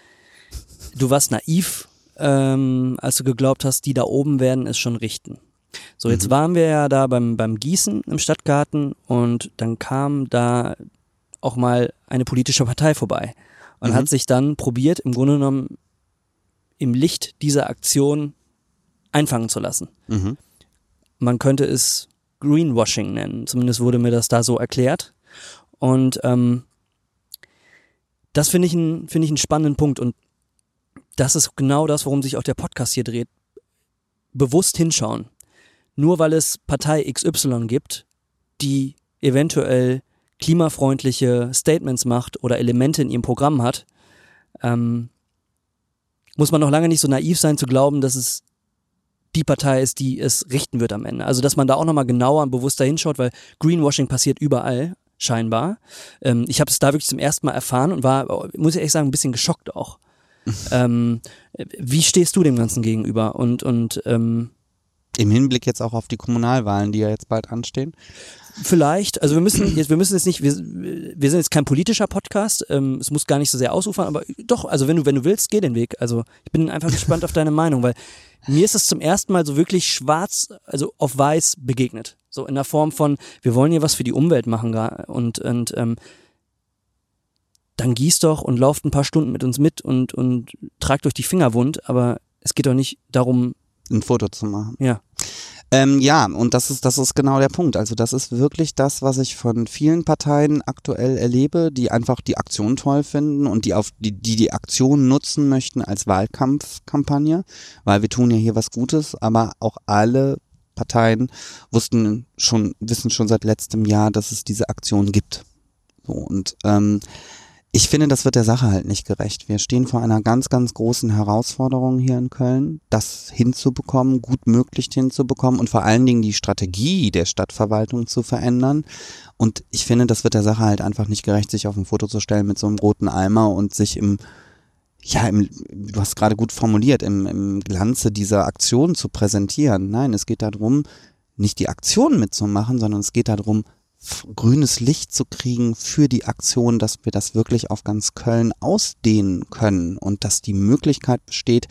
du warst naiv, ähm, als du geglaubt hast, die da oben werden es schon richten. So, jetzt mhm. waren wir ja da beim, beim Gießen im Stadtgarten und dann kam da auch mal eine politische Partei vorbei und mhm. hat sich dann probiert, im Grunde genommen im Licht dieser Aktion einfangen zu lassen. Mhm. Man könnte es Greenwashing nennen. Zumindest wurde mir das da so erklärt. Und ähm, das finde ich, ein, finde ich einen spannenden Punkt. Und das ist genau das, worum sich auch der Podcast hier dreht. Bewusst hinschauen. Nur weil es Partei XY gibt, die eventuell klimafreundliche Statements macht oder Elemente in ihrem Programm hat, ähm, muss man noch lange nicht so naiv sein zu glauben, dass es die Partei ist, die es richten wird am Ende. Also dass man da auch nochmal genauer und bewusster hinschaut, weil Greenwashing passiert überall, scheinbar. Ähm, ich habe es da wirklich zum ersten Mal erfahren und war, muss ich ehrlich sagen, ein bisschen geschockt auch. (laughs) ähm, wie stehst du dem Ganzen gegenüber? Und, und ähm, im Hinblick jetzt auch auf die Kommunalwahlen, die ja jetzt bald anstehen? Vielleicht, also wir müssen jetzt, wir müssen jetzt nicht, wir, wir sind jetzt kein politischer Podcast, ähm, es muss gar nicht so sehr ausufern, aber doch, also wenn du, wenn du willst, geh den Weg. Also ich bin einfach gespannt auf deine Meinung, weil mir ist es zum ersten Mal so wirklich schwarz, also auf weiß begegnet. So in der Form von, wir wollen hier was für die Umwelt machen und, und ähm, dann gießt doch und lauft ein paar Stunden mit uns mit und, und tragt euch die Finger wund, aber es geht doch nicht darum, ein Foto zu machen. Ja. Ähm, ja, und das ist, das ist genau der Punkt. Also das ist wirklich das, was ich von vielen Parteien aktuell erlebe, die einfach die Aktion toll finden und die auf die, die, die Aktion nutzen möchten als Wahlkampfkampagne, weil wir tun ja hier was Gutes, aber auch alle Parteien wussten schon, wissen schon seit letztem Jahr, dass es diese Aktion gibt. So, und ähm, ich finde, das wird der Sache halt nicht gerecht. Wir stehen vor einer ganz, ganz großen Herausforderung hier in Köln, das hinzubekommen, gut möglich hinzubekommen und vor allen Dingen die Strategie der Stadtverwaltung zu verändern. Und ich finde, das wird der Sache halt einfach nicht gerecht, sich auf ein Foto zu stellen mit so einem roten Eimer und sich im, ja, im, du hast gerade gut formuliert, im, im Glanze dieser Aktion zu präsentieren. Nein, es geht darum, nicht die Aktion mitzumachen, sondern es geht darum, grünes Licht zu kriegen für die Aktion, dass wir das wirklich auf ganz Köln ausdehnen können und dass die Möglichkeit besteht,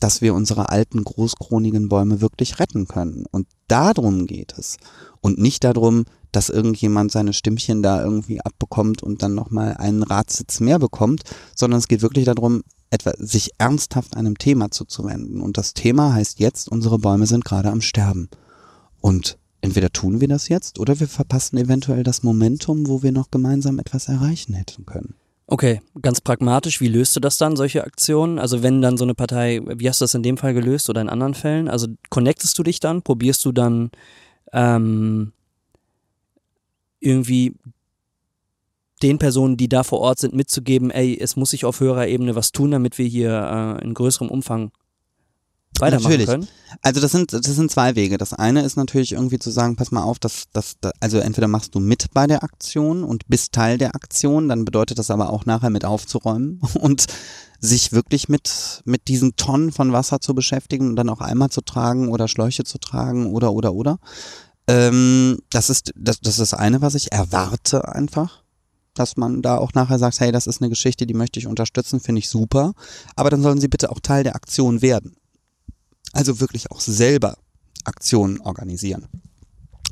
dass wir unsere alten großkronigen Bäume wirklich retten können. Und darum geht es. Und nicht darum, dass irgendjemand seine Stimmchen da irgendwie abbekommt und dann nochmal einen Ratssitz mehr bekommt, sondern es geht wirklich darum, etwa sich ernsthaft einem Thema zuzuwenden. Und das Thema heißt jetzt, unsere Bäume sind gerade am Sterben. Und entweder tun wir das jetzt oder wir verpassen eventuell das Momentum, wo wir noch gemeinsam etwas erreichen hätten können. Okay, ganz pragmatisch, wie löst du das dann, solche Aktionen? Also wenn dann so eine Partei, wie hast du das in dem Fall gelöst oder in anderen Fällen? Also connectest du dich dann, probierst du dann ähm, irgendwie den Personen, die da vor Ort sind, mitzugeben, ey, es muss sich auf höherer Ebene was tun, damit wir hier äh, in größerem Umfang weitermachen natürlich. können? Also das sind, das sind zwei Wege. Das eine ist natürlich irgendwie zu sagen, pass mal auf, dass, dass, also entweder machst du mit bei der Aktion und bist Teil der Aktion, dann bedeutet das aber auch nachher mit aufzuräumen (laughs) und sich wirklich mit, mit diesen Tonnen von Wasser zu beschäftigen und dann auch Eimer zu tragen oder Schläuche zu tragen oder, oder, oder. Ähm, das ist, das, das ist das eine, was ich erwarte einfach dass man da auch nachher sagt, hey, das ist eine Geschichte, die möchte ich unterstützen, finde ich super. Aber dann sollen sie bitte auch Teil der Aktion werden. Also wirklich auch selber Aktionen organisieren.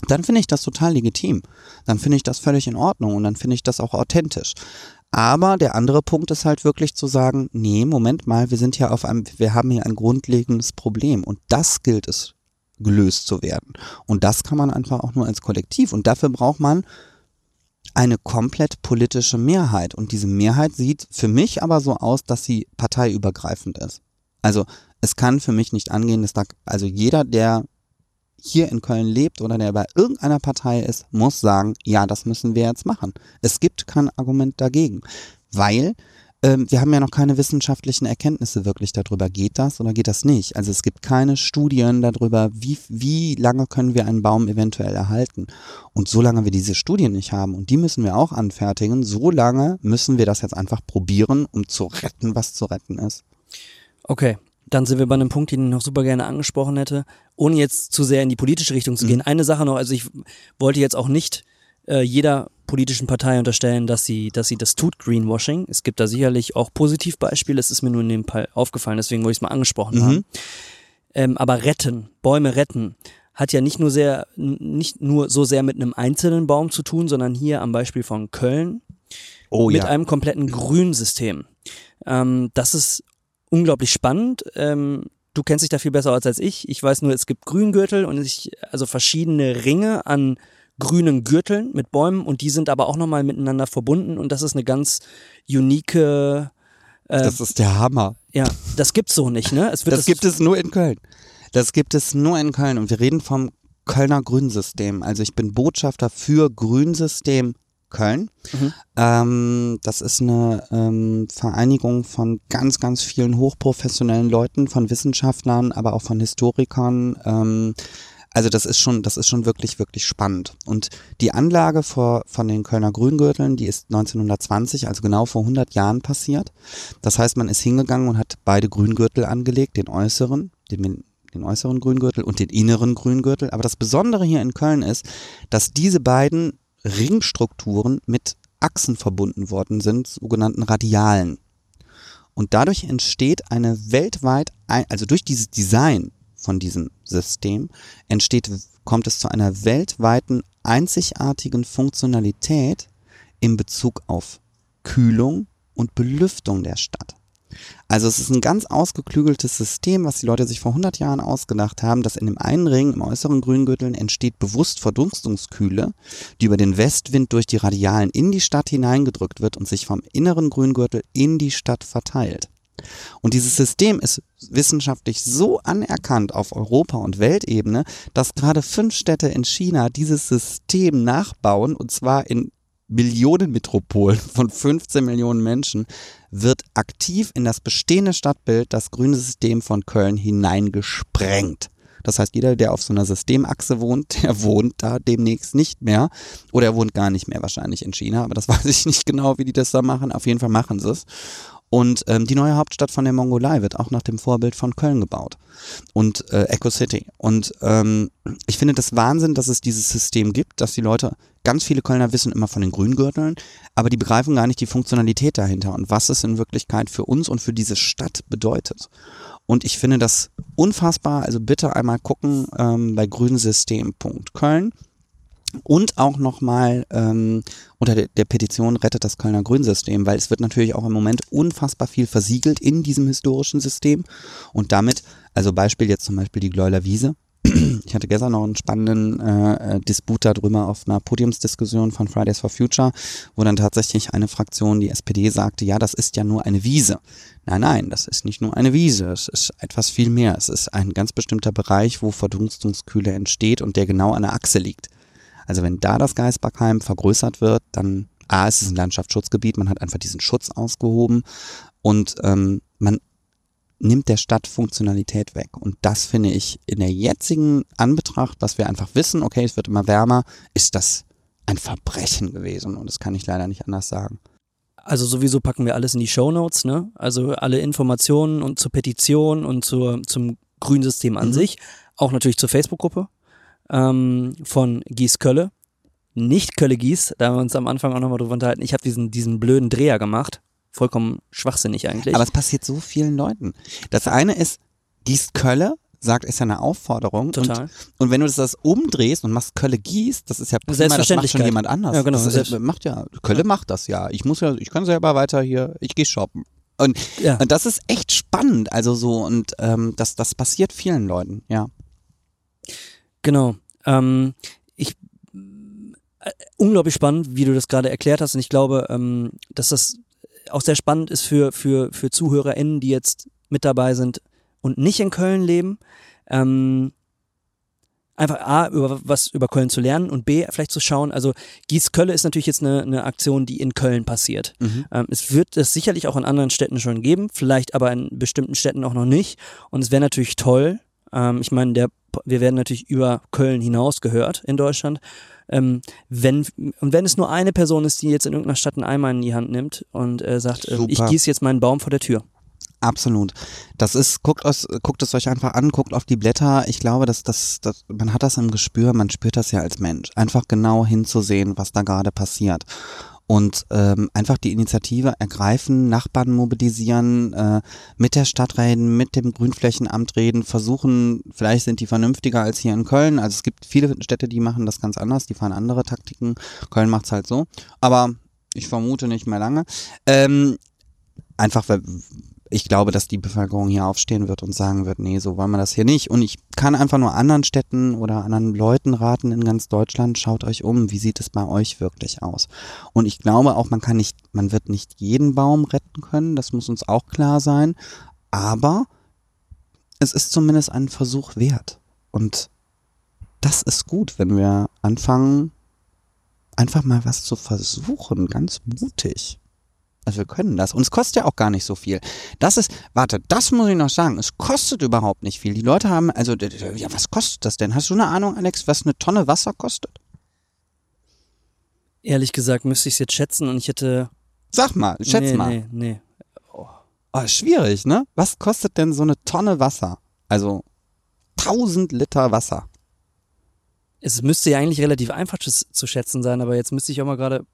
Dann finde ich das total legitim. Dann finde ich das völlig in Ordnung und dann finde ich das auch authentisch. Aber der andere Punkt ist halt wirklich zu sagen, nee, Moment mal, wir sind ja auf einem, wir haben hier ein grundlegendes Problem und das gilt es gelöst zu werden. Und das kann man einfach auch nur als Kollektiv und dafür braucht man eine komplett politische Mehrheit. Und diese Mehrheit sieht für mich aber so aus, dass sie parteiübergreifend ist. Also es kann für mich nicht angehen, dass da, also jeder, der hier in Köln lebt oder der bei irgendeiner Partei ist, muss sagen, ja, das müssen wir jetzt machen. Es gibt kein Argument dagegen, weil ähm, wir haben ja noch keine wissenschaftlichen Erkenntnisse wirklich darüber, geht das oder geht das nicht. Also es gibt keine Studien darüber, wie, wie lange können wir einen Baum eventuell erhalten. Und solange wir diese Studien nicht haben, und die müssen wir auch anfertigen, so lange müssen wir das jetzt einfach probieren, um zu retten, was zu retten ist. Okay, dann sind wir bei einem Punkt, den ich noch super gerne angesprochen hätte, ohne jetzt zu sehr in die politische Richtung zu gehen. Mhm. Eine Sache noch, also ich wollte jetzt auch nicht äh, jeder politischen Partei unterstellen, dass sie, dass sie das tut, Greenwashing. Es gibt da sicherlich auch Positivbeispiele, es ist mir nur in dem Fall aufgefallen, deswegen wollte ich es mal angesprochen mhm. haben. Ähm, aber retten, Bäume retten, hat ja nicht nur sehr, nicht nur so sehr mit einem einzelnen Baum zu tun, sondern hier am Beispiel von Köln oh, mit ja. einem kompletten Grünsystem. Ähm, das ist unglaublich spannend. Ähm, du kennst dich da viel besser aus als ich. Ich weiß nur, es gibt Grüngürtel und ich, also verschiedene Ringe an grünen Gürteln mit Bäumen und die sind aber auch nochmal miteinander verbunden und das ist eine ganz unique. Äh, das ist der Hammer. Ja, das gibt's so nicht, ne? Das, das gibt es nur in Köln. Das gibt es nur in Köln und wir reden vom Kölner Grünsystem. Also ich bin Botschafter für Grünsystem Köln. Mhm. Ähm, das ist eine ähm, Vereinigung von ganz, ganz vielen hochprofessionellen Leuten, von Wissenschaftlern, aber auch von Historikern. Ähm, also das ist schon, das ist schon wirklich, wirklich spannend. Und die Anlage vor, von den Kölner Grüngürteln, die ist 1920, also genau vor 100 Jahren passiert. Das heißt, man ist hingegangen und hat beide Grüngürtel angelegt, den äußeren, den, den äußeren Grüngürtel und den inneren Grüngürtel. Aber das Besondere hier in Köln ist, dass diese beiden Ringstrukturen mit Achsen verbunden worden sind, sogenannten Radialen. Und dadurch entsteht eine weltweit, also durch dieses Design von diesem System entsteht, kommt es zu einer weltweiten einzigartigen Funktionalität in Bezug auf Kühlung und Belüftung der Stadt. Also es ist ein ganz ausgeklügeltes System, was die Leute sich vor 100 Jahren ausgedacht haben, dass in dem einen Ring im äußeren Grüngürtel entsteht bewusst Verdunstungskühle, die über den Westwind durch die Radialen in die Stadt hineingedrückt wird und sich vom inneren Grüngürtel in die Stadt verteilt. Und dieses System ist wissenschaftlich so anerkannt auf Europa- und Weltebene, dass gerade fünf Städte in China dieses System nachbauen, und zwar in Millionenmetropolen von 15 Millionen Menschen, wird aktiv in das bestehende Stadtbild das grüne System von Köln hineingesprengt. Das heißt, jeder, der auf so einer Systemachse wohnt, der wohnt da demnächst nicht mehr. Oder er wohnt gar nicht mehr wahrscheinlich in China. Aber das (laughs) weiß ich nicht genau, wie die das da machen. Auf jeden Fall machen sie es. Und ähm, die neue Hauptstadt von der Mongolei wird auch nach dem Vorbild von Köln gebaut und äh, Echo City. Und ähm, ich finde das Wahnsinn, dass es dieses System gibt, dass die Leute, ganz viele Kölner wissen immer von den Grüngürteln, aber die begreifen gar nicht die Funktionalität dahinter und was es in Wirklichkeit für uns und für diese Stadt bedeutet. Und ich finde das unfassbar. Also bitte einmal gucken ähm, bei grünsystem.köln und auch nochmal ähm, unter der, der Petition rettet das Kölner Grünsystem, weil es wird natürlich auch im Moment unfassbar viel versiegelt in diesem historischen System und damit, also Beispiel jetzt zum Beispiel die Gleuler Wiese, ich hatte gestern noch einen spannenden äh, äh, Disput darüber auf einer Podiumsdiskussion von Fridays for Future, wo dann tatsächlich eine Fraktion, die SPD, sagte, ja, das ist ja nur eine Wiese. Nein, nein, das ist nicht nur eine Wiese, es ist etwas viel mehr. Es ist ein ganz bestimmter Bereich, wo Verdunstungskühle entsteht und der genau an der Achse liegt. Also wenn da das Geisbergheim vergrößert wird, dann A, ist es ein Landschaftsschutzgebiet, man hat einfach diesen Schutz ausgehoben und ähm, man nimmt der Stadt Funktionalität weg. Und das finde ich in der jetzigen Anbetracht, was wir einfach wissen, okay, es wird immer wärmer, ist das ein Verbrechen gewesen. Und das kann ich leider nicht anders sagen. Also sowieso packen wir alles in die Show Notes, ne? Also alle Informationen und zur Petition und zur, zum Grünsystem an mhm. sich. Auch natürlich zur Facebook-Gruppe ähm, von Gies Kölle. Nicht Kölle Gies, da haben wir uns am Anfang auch nochmal drüber unterhalten. Ich habe diesen, diesen blöden Dreher gemacht vollkommen schwachsinnig eigentlich. Aber es passiert so vielen Leuten. Das eine ist, gießt Kölle, sagt, ist ja eine Aufforderung. Total. Und, und wenn du das umdrehst und machst Kölle gießt, das ist ja prima, das macht schon jemand anders. Ja, genau. Das ist, macht ja, Kölle macht das ja. Ich muss ja, ich kann selber weiter hier, ich gehe shoppen. Und, ja. und das ist echt spannend, also so, und ähm, das, das passiert vielen Leuten, ja. Genau. Ähm, ich äh, unglaublich spannend, wie du das gerade erklärt hast. Und ich glaube, ähm, dass das auch sehr spannend ist für, für, für ZuhörerInnen, die jetzt mit dabei sind und nicht in Köln leben. Ähm, einfach A, über was über Köln zu lernen und B, vielleicht zu schauen, also Gießkölle ist natürlich jetzt eine, eine Aktion, die in Köln passiert. Mhm. Ähm, es wird es sicherlich auch in anderen Städten schon geben, vielleicht aber in bestimmten Städten auch noch nicht. Und es wäre natürlich toll, ähm, ich meine, der, wir werden natürlich über Köln hinaus gehört in Deutschland ähm, wenn, und wenn es nur eine Person ist, die jetzt in irgendeiner Stadt einen Eimer in die Hand nimmt und äh, sagt, äh, ich gieße jetzt meinen Baum vor der Tür. Absolut. Das ist, guckt, aus, guckt es euch einfach an, guckt auf die Blätter. Ich glaube, dass das, das, man hat das im Gespür, man spürt das ja als Mensch. Einfach genau hinzusehen, was da gerade passiert und ähm, einfach die Initiative ergreifen, Nachbarn mobilisieren, äh, mit der Stadt reden, mit dem Grünflächenamt reden, versuchen, vielleicht sind die vernünftiger als hier in Köln. Also es gibt viele Städte, die machen das ganz anders, die fahren andere Taktiken. Köln macht's halt so. Aber ich vermute nicht mehr lange. Ähm, einfach, weil ich glaube, dass die Bevölkerung hier aufstehen wird und sagen wird, nee, so wollen wir das hier nicht. Und ich kann einfach nur anderen Städten oder anderen Leuten raten in ganz Deutschland, schaut euch um, wie sieht es bei euch wirklich aus. Und ich glaube auch, man kann nicht, man wird nicht jeden Baum retten können, das muss uns auch klar sein. Aber es ist zumindest ein Versuch wert. Und das ist gut, wenn wir anfangen, einfach mal was zu versuchen, ganz mutig. Also wir können das. Und es kostet ja auch gar nicht so viel. Das ist, warte, das muss ich noch sagen. Es kostet überhaupt nicht viel. Die Leute haben, also, ja, was kostet das denn? Hast du eine Ahnung, Alex, was eine Tonne Wasser kostet? Ehrlich gesagt müsste ich es jetzt schätzen und ich hätte. Sag mal, schätz nee, mal. Nee, nee. Oh. oh, schwierig, ne? Was kostet denn so eine Tonne Wasser? Also 1000 Liter Wasser. Es müsste ja eigentlich relativ einfach zu schätzen sein, aber jetzt müsste ich auch mal gerade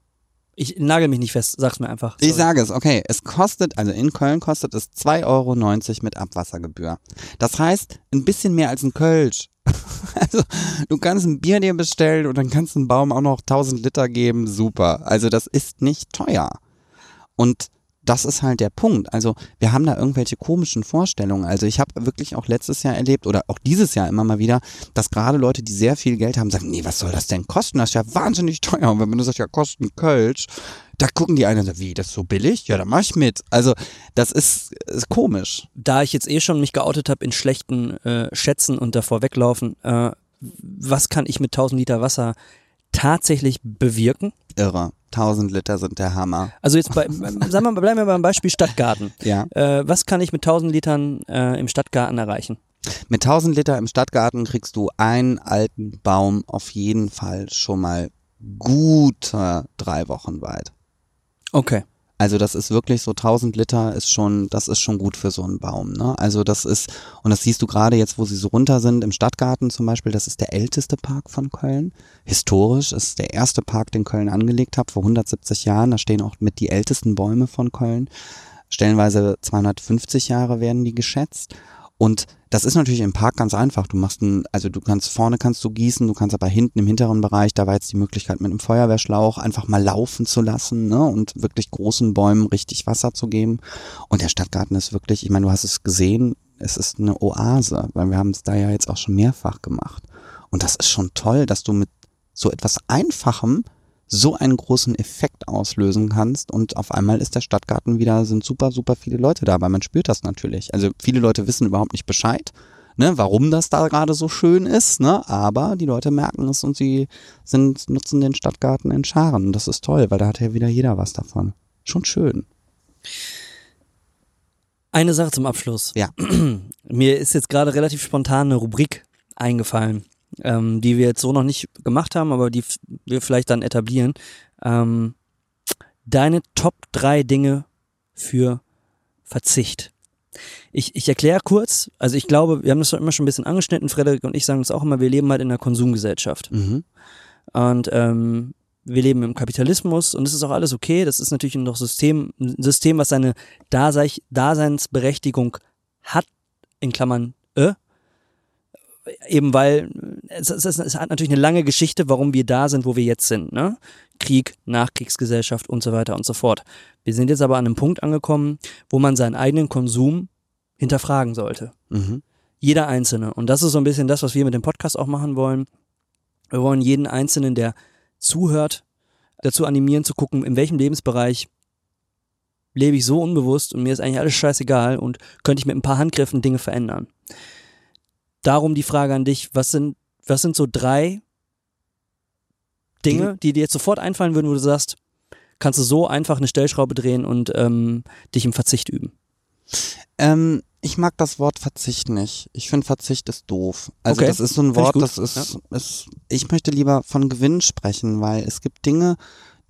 ich nagel mich nicht fest, sag's mir einfach. Sorry. Ich sage es, okay. Es kostet, also in Köln kostet es 2,90 Euro mit Abwassergebühr. Das heißt, ein bisschen mehr als ein Kölsch. (laughs) Also, du kannst ein Bier dir bestellen und dann kannst du einen Baum auch noch 1000 Liter geben. Super. Also, das ist nicht teuer. Und das ist halt der Punkt. Also wir haben da irgendwelche komischen Vorstellungen. Also ich habe wirklich auch letztes Jahr erlebt oder auch dieses Jahr immer mal wieder, dass gerade Leute, die sehr viel Geld haben, sagen, nee, was soll das denn kosten? Das ist ja wahnsinnig teuer. Und wenn man sagt, ja, kosten Kölsch, da gucken die einen sagen, wie, das ist so billig? Ja, dann mach ich mit. Also das ist, ist komisch. Da ich jetzt eh schon mich geoutet habe in schlechten äh, Schätzen und davor weglaufen, äh, was kann ich mit 1000 Liter Wasser tatsächlich bewirken? Irre. 1000 Liter sind der Hammer. Also jetzt bei, (laughs) sagen wir, bleiben wir beim Beispiel Stadtgarten. Ja. Äh, was kann ich mit 1000 Litern äh, im Stadtgarten erreichen? Mit 1000 Liter im Stadtgarten kriegst du einen alten Baum auf jeden Fall schon mal gute drei Wochen weit. Okay. Also das ist wirklich so 1000 Liter ist schon, das ist schon gut für so einen Baum. Ne? Also das ist, und das siehst du gerade jetzt, wo sie so runter sind, im Stadtgarten zum Beispiel, das ist der älteste Park von Köln. Historisch ist der erste Park, den Köln angelegt hat, vor 170 Jahren. Da stehen auch mit die ältesten Bäume von Köln. Stellenweise 250 Jahre werden die geschätzt. Und das ist natürlich im Park ganz einfach. Du machst ein, also du kannst vorne kannst du gießen, du kannst aber hinten im hinteren Bereich, da war jetzt die Möglichkeit mit einem Feuerwehrschlauch einfach mal laufen zu lassen, ne, und wirklich großen Bäumen richtig Wasser zu geben. Und der Stadtgarten ist wirklich, ich meine, du hast es gesehen, es ist eine Oase, weil wir haben es da ja jetzt auch schon mehrfach gemacht. Und das ist schon toll, dass du mit so etwas Einfachem so einen großen Effekt auslösen kannst und auf einmal ist der Stadtgarten wieder, sind super, super viele Leute da, weil man spürt das natürlich. Also viele Leute wissen überhaupt nicht Bescheid, ne, warum das da gerade so schön ist, ne, aber die Leute merken es und sie sind, nutzen den Stadtgarten in Scharen. Das ist toll, weil da hat ja wieder jeder was davon. Schon schön. Eine Sache zum Abschluss. Ja. (clears throat) Mir ist jetzt gerade relativ spontan eine Rubrik eingefallen ähm, die wir jetzt so noch nicht gemacht haben, aber die wir vielleicht dann etablieren. Ähm, deine Top drei Dinge für Verzicht. Ich, ich erkläre kurz, also ich glaube, wir haben das immer schon ein bisschen angeschnitten, Frederik und ich sagen das auch immer, wir leben halt in einer Konsumgesellschaft. Mhm. Und ähm, wir leben im Kapitalismus und es ist auch alles okay. Das ist natürlich noch System, ein System, was seine Dasein, Daseinsberechtigung hat, in Klammern, äh, eben weil es, es, es, hat natürlich eine lange Geschichte, warum wir da sind, wo wir jetzt sind. Ne? Krieg, Nachkriegsgesellschaft und so weiter und so fort. Wir sind jetzt aber an einem Punkt angekommen, wo man seinen eigenen Konsum hinterfragen sollte. Mhm. Jeder Einzelne. Und das ist so ein bisschen das, was wir mit dem Podcast auch machen wollen. Wir wollen jeden Einzelnen, der zuhört, dazu animieren zu gucken, in welchem Lebensbereich lebe ich so unbewusst und mir ist eigentlich alles scheißegal und könnte ich mit ein paar Handgriffen Dinge verändern darum die Frage an dich, was sind, was sind so drei Dinge, die dir jetzt sofort einfallen würden, wo du sagst, kannst du so einfach eine Stellschraube drehen und ähm, dich im Verzicht üben? Ähm, ich mag das Wort Verzicht nicht. Ich finde Verzicht ist doof. Also okay. das ist so ein Wort, das ist, ja. ist, ich möchte lieber von Gewinn sprechen, weil es gibt Dinge,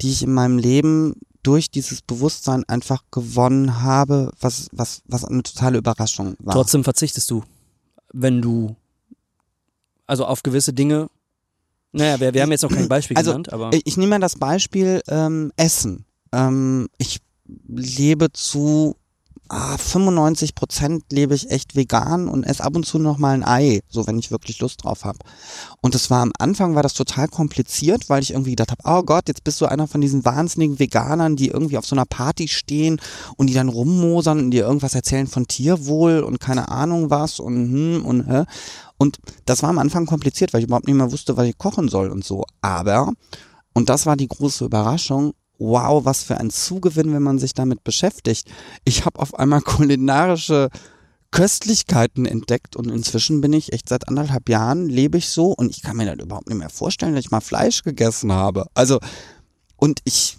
die ich in meinem Leben durch dieses Bewusstsein einfach gewonnen habe, was, was, was eine totale Überraschung war. Trotzdem verzichtest du wenn du also auf gewisse Dinge. Naja, wir, wir haben jetzt noch kein Beispiel also, genannt, aber. Ich nehme mal das Beispiel ähm, Essen. Ähm, ich lebe zu ah, 95 Prozent lebe ich echt vegan und esse ab und zu noch mal ein Ei, so wenn ich wirklich Lust drauf habe. Und das war am Anfang war das total kompliziert, weil ich irgendwie gedacht habe, oh Gott, jetzt bist du einer von diesen wahnsinnigen Veganern, die irgendwie auf so einer Party stehen und die dann rummosern und dir irgendwas erzählen von Tierwohl und keine Ahnung was und hm und hä. Und das war am Anfang kompliziert, weil ich überhaupt nicht mehr wusste, was ich kochen soll und so. Aber und das war die große Überraschung wow, was für ein Zugewinn, wenn man sich damit beschäftigt. Ich habe auf einmal (laughs) kulinarische Köstlichkeiten entdeckt und inzwischen bin ich echt seit anderthalb Jahren lebe ich so und ich kann mir das überhaupt nicht mehr vorstellen, dass ich mal Fleisch gegessen habe. Also und ich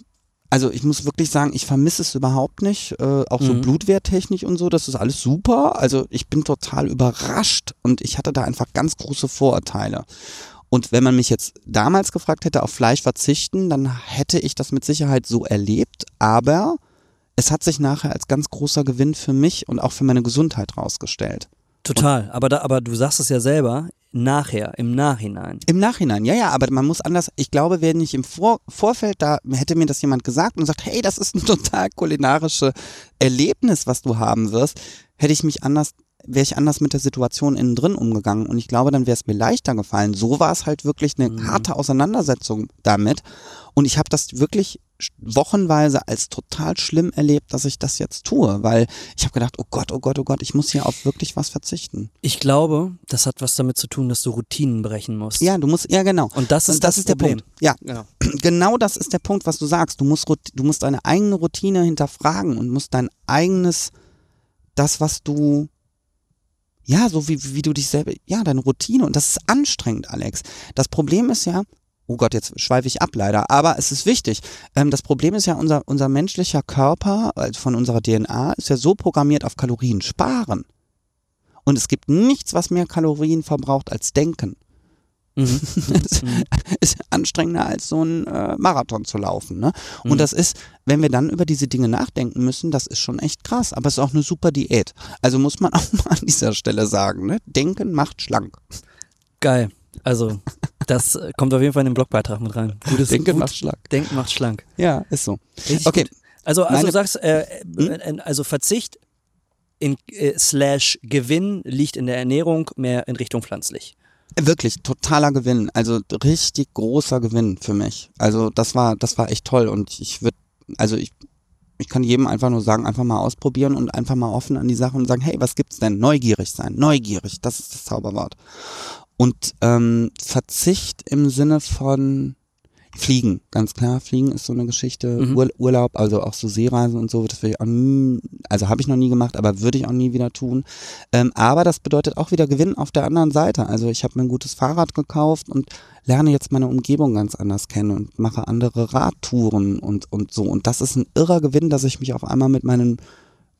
also ich muss wirklich sagen, ich vermisse es überhaupt nicht, äh, auch so mhm. blutwerttechnisch und so, das ist alles super. Also ich bin total überrascht und ich hatte da einfach ganz große Vorurteile. Und wenn man mich jetzt damals gefragt hätte, auf Fleisch verzichten, dann hätte ich das mit Sicherheit so erlebt. Aber es hat sich nachher als ganz großer Gewinn für mich und auch für meine Gesundheit rausgestellt. Total, aber, da, aber du sagst es ja selber, nachher, im Nachhinein. Im Nachhinein, ja, ja, aber man muss anders, ich glaube, wenn ich im Vor Vorfeld, da hätte mir das jemand gesagt und sagt, hey, das ist ein (laughs) total kulinarisches Erlebnis, was du haben wirst, hätte ich mich anders wäre ich anders mit der Situation innen drin umgegangen und ich glaube, dann wäre es mir leichter gefallen. So war es halt wirklich eine mhm. harte Auseinandersetzung damit und ich habe das wirklich wochenweise als total schlimm erlebt, dass ich das jetzt tue, weil ich habe gedacht, oh Gott, oh Gott, oh Gott, ich muss hier auf wirklich was verzichten. Ich glaube, das hat was damit zu tun, dass du Routinen brechen musst. Ja, du musst, ja genau. Und das ist, und das, das ist der Punkt. Ja, genau. (clears throat) genau das ist der Punkt, was du sagst. Du musst, du musst deine eigene Routine hinterfragen und musst dein eigenes, das, was du ja, so wie, wie du dich selber, ja, deine Routine. Und das ist anstrengend, Alex. Das Problem ist ja, oh Gott, jetzt schweife ich ab leider, aber es ist wichtig. Ähm, das Problem ist ja, unser, unser menschlicher Körper, also von unserer DNA, ist ja so programmiert auf Kalorien sparen. Und es gibt nichts, was mehr Kalorien verbraucht als Denken. (laughs) Mhm. ist anstrengender als so ein äh, Marathon zu laufen. Ne? Und Mhm. das ist, wenn wir dann über diese Dinge nachdenken müssen, das ist schon echt krass. Aber es ist auch eine super Diät. Also muss man (laughs) auch mal an dieser Stelle sagen, ne? Denken macht schlank. Geil. Also, das äh, kommt auf jeden Fall in den Blogbeitrag mit rein. Gutes Denken gut, macht schlank. Denken macht schlank. Ja, ist so. Richtig Okay. Gut. Also, also Meine- du sagst, äh, Hm? äh, also Verzicht in äh, slash Gewinn liegt in der Ernährung mehr in Richtung pflanzlich. Wirklich totaler Gewinn, also richtig großer Gewinn für mich. Also das war, das war echt toll und ich würde, also ich, ich kann jedem einfach nur sagen, einfach mal ausprobieren und einfach mal offen an die Sache und sagen, hey, was gibt's denn? Neugierig sein, neugierig, das ist das Zauberwort. Und ähm, Verzicht im Sinne von Fliegen, ganz klar. Fliegen ist so eine Geschichte. Mhm. Ur Urlaub, also auch so Seereisen und so, das will ich auch nie, also habe ich noch nie gemacht, aber würde ich auch nie wieder tun. Ähm, aber das bedeutet auch wieder Gewinn auf der anderen Seite. Also ich habe mir ein gutes Fahrrad gekauft und lerne jetzt meine Umgebung ganz anders kennen und mache andere Radtouren und, und so. Und das ist ein irrer Gewinn, dass ich mich auf einmal mit meinen,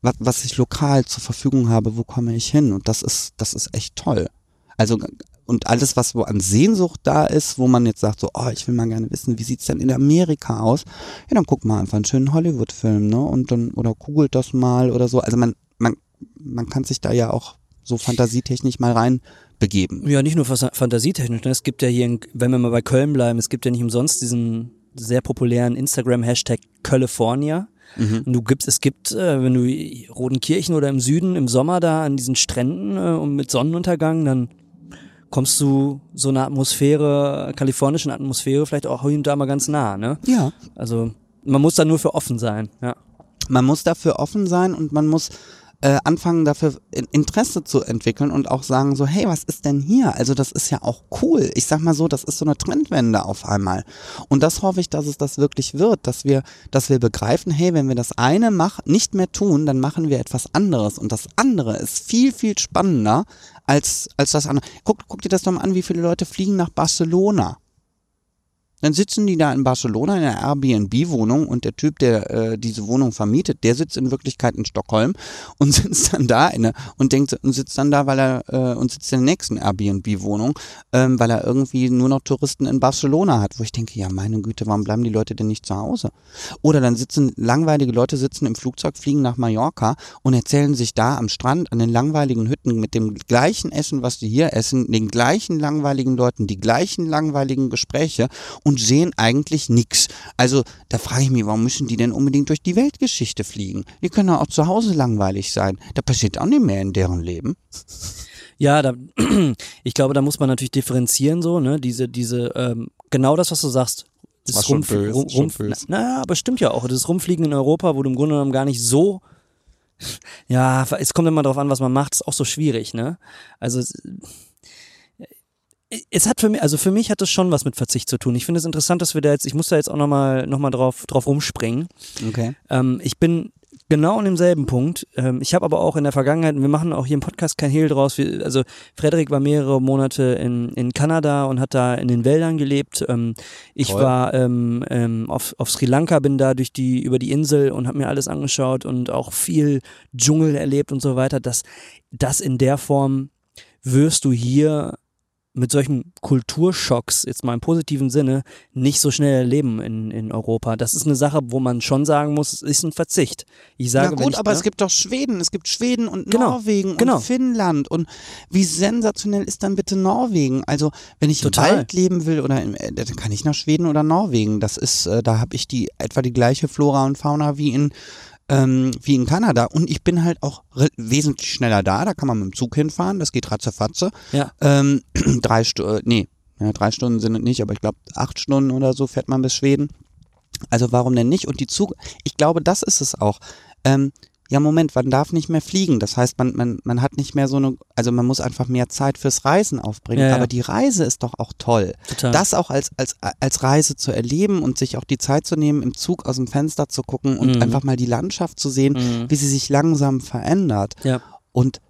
was, was ich lokal zur Verfügung habe, wo komme ich hin? Und das ist, das ist echt toll. Also und alles, was wo an Sehnsucht da ist, wo man jetzt sagt, so, oh, ich will mal gerne wissen, wie sieht's denn in Amerika aus? Ja, dann guck mal einfach einen schönen Hollywood-Film, ne? Und dann, oder googelt das mal oder so. Also man, man, man kann sich da ja auch so fantasietechnisch mal rein begeben. Ja, nicht nur fantasietechnisch. Ne? Es gibt ja hier, wenn wir mal bei Köln bleiben, es gibt ja nicht umsonst diesen sehr populären Instagram-Hashtag California. Und du gibst, es gibt, äh, wenn du Rodenkirchen oder im Süden im Sommer da an diesen Stränden äh, und mit Sonnenuntergang, dann kommst du so einer Atmosphäre, kalifornischen Atmosphäre vielleicht auch hier und da mal ganz nah, ne? Ja. Also man muss da nur für offen sein, ja. Man muss dafür offen sein und man muss äh, anfangen, dafür in- Interesse zu entwickeln und auch sagen so, hey, was ist denn hier? Also das ist ja auch cool. Ich sag mal so, das ist so eine Trendwende auf einmal. Und das hoffe ich, dass es das wirklich wird, dass wir, dass wir begreifen, hey, wenn wir das eine mach, nicht mehr tun, dann machen wir etwas anderes. Und das andere ist viel, viel spannender als, als das andere. Guck, guck dir das doch mal an, wie viele Leute fliegen nach Barcelona. Dann sitzen die da in Barcelona in einer Airbnb-Wohnung und der Typ, der äh, diese Wohnung vermietet, der sitzt in Wirklichkeit in Stockholm (laughs) und sitzt dann da in und denkt und sitzt dann da, weil er äh, und sitzt in der nächsten Airbnb-Wohnung, ähm, weil er irgendwie nur noch Touristen in Barcelona hat, wo ich denke, ja meine Güte, warum bleiben die Leute denn nicht zu Hause? Oder dann sitzen langweilige Leute sitzen im Flugzeug, fliegen nach Mallorca und erzählen sich da am Strand an den langweiligen Hütten mit dem gleichen Essen, was die hier essen, den gleichen langweiligen Leuten, die gleichen langweiligen Gespräche und sehen eigentlich nichts. Also da frage ich mich, warum müssen die denn unbedingt durch die Weltgeschichte fliegen? Die können ja auch zu Hause langweilig sein. Da passiert auch nicht mehr in deren Leben. Ja, da, (clears throat) ich glaube, da muss man natürlich differenzieren so, ne? Diese, diese, ähm, genau das, was du sagst. Das War Rumf- böse. Na, naja, aber stimmt ja auch. Das Rumfliegen in Europa, wo du im Grunde genommen gar nicht so, (laughs) ja, es kommt immer darauf an, was man macht, ist auch so schwierig, ne? Also, es- es hat für mich, also für mich hat es schon was mit Verzicht zu tun. Ich finde es interessant, dass wir da jetzt, ich muss da jetzt auch nochmal noch mal drauf, drauf rumspringen. Okay. Ähm, ich bin genau an demselben Punkt. Ähm, ich habe aber auch in der Vergangenheit, wir machen auch hier im Podcast kein Hehl draus. Wir, also Frederik war mehrere Monate in, in Kanada und hat da in den Wäldern gelebt. Ähm, ich Toll. war ähm, ähm, auf, auf Sri Lanka, bin da durch die über die Insel und habe mir alles angeschaut und auch viel Dschungel erlebt und so weiter. Das, das in der Form wirst du hier mit solchen Kulturschocks, jetzt mal im positiven Sinne, nicht so schnell erleben in, in Europa. Das ist eine Sache, wo man schon sagen muss, es ist ein Verzicht. Ich sage, Na gut, ich, aber ne? es gibt doch Schweden, es gibt Schweden und Genau, Norwegen genau. und Finnland und wie sensationell ist dann bitte Norwegen? Also wenn ich Total. im Wald leben will oder im, äh, dann kann ich nach Schweden oder Norwegen. Das ist, äh, da habe ich die etwa die gleiche Flora und Fauna wie in ähm, wie in Kanada und ich bin halt auch wesentlich schneller da. Da kann man mit dem Zug hinfahren, das geht ratzefatze. Ja. Ähm, (clears throat) drei Stunden, nee, ja, drei Stunden sind es nicht, aber ich glaube acht Stunden oder so fährt man bis Schweden. Also warum denn nicht? Und die Zug, ich glaube, das ist es auch. Ähm, ja, Moment, man darf nicht mehr fliegen. Das heißt, man, man, man hat nicht mehr so eine, also man muss einfach mehr Zeit fürs Reisen aufbringen. Ja. Aber die Reise ist doch auch toll. Total. Das auch als, als, als Reise zu erleben und sich auch die Zeit zu nehmen, im Zug aus dem Fenster zu gucken und Mhm. einfach mal die Landschaft zu sehen, Mhm. wie sie sich langsam verändert. Ja. Und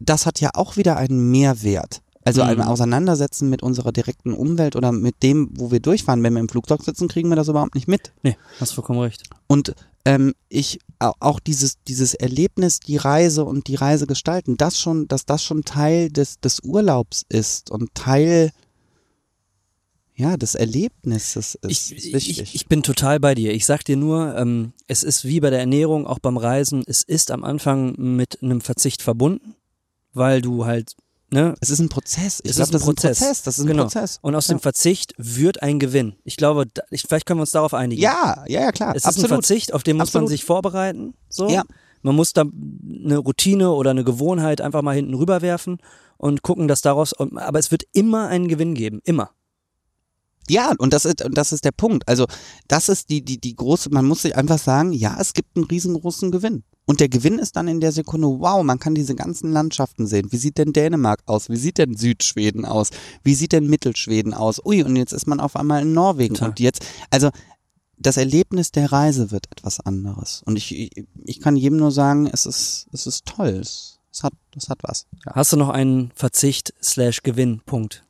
das hat ja auch wieder einen Mehrwert. Also ein Mhm. Auseinandersetzen mit unserer direkten Umwelt oder mit dem, wo wir durchfahren. Wenn wir im Flugzeug sitzen, kriegen wir das überhaupt nicht mit. Nee, hast vollkommen recht. Und ähm, ich au- auch dieses dieses Erlebnis, die Reise und die Reise gestalten, das schon, dass das schon Teil des des Urlaubs ist und Teil ja, des Erlebnisses ist Ich, wichtig. ich, ich bin total bei dir. Ich sag dir nur, ähm, es ist wie bei der Ernährung, auch beim Reisen, es ist am Anfang mit einem Verzicht verbunden, weil du halt, ne, es ist ein Prozess. Ich Es glaube, ist ein das Prozess. ist ein Prozess. Das ist ein Genau. Prozess. und aus Ja. dem Verzicht wird ein Gewinn. Ich glaube, da, ich, vielleicht können wir uns darauf einigen. Ja, ja, ja, klar. Es ist ein absolut. Verzicht, auf den muss man Absolut. sich vorbereiten. So. Ja. Man muss da eine Routine oder eine Gewohnheit einfach mal hinten rüberwerfen und gucken, dass daraus, aber es wird immer einen Gewinn geben. Immer. Ja, und das ist, und das ist der Punkt. Also, das ist die, die, die große, man muss sich einfach sagen, ja, es gibt einen riesengroßen Gewinn. Und der Gewinn ist dann in der Sekunde, wow, man kann diese ganzen Landschaften sehen. Wie sieht denn Dänemark aus? Wie sieht denn Südschweden aus? Wie sieht denn Mittelschweden aus? Ui, und jetzt ist man auf einmal in Norwegen. Total. Und jetzt, also, das Erlebnis der Reise wird etwas anderes. Und ich, ich, ich kann jedem nur sagen, es ist, es ist toll. Es, es hat, es hat was. Ja. Hast du noch einen Verzicht slash Gewinnpunkt?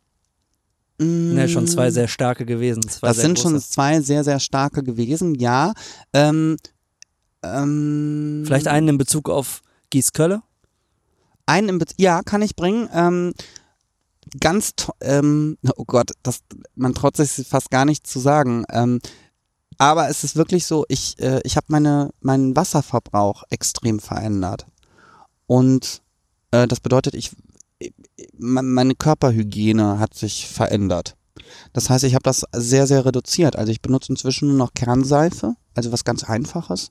Ne, schon zwei sehr starke gewesen. Mm. Das sind schon große. zwei sehr, sehr starke gewesen, ja. Ähm, ähm, Vielleicht einen in Bezug auf Gießkölle? Einen im Bez ja, kann ich bringen. Ähm, ganz, ähm, oh Gott, das, man traut sich fast gar nicht zu sagen. Ähm, aber es ist wirklich so, ich, äh, ich habe meine, meinen Wasserverbrauch extrem verändert. Und äh, das bedeutet, ich, meine Körperhygiene hat sich verändert. Das heißt, ich habe das sehr, sehr reduziert. Also ich benutze inzwischen nur noch Kernseife, also was ganz Einfaches.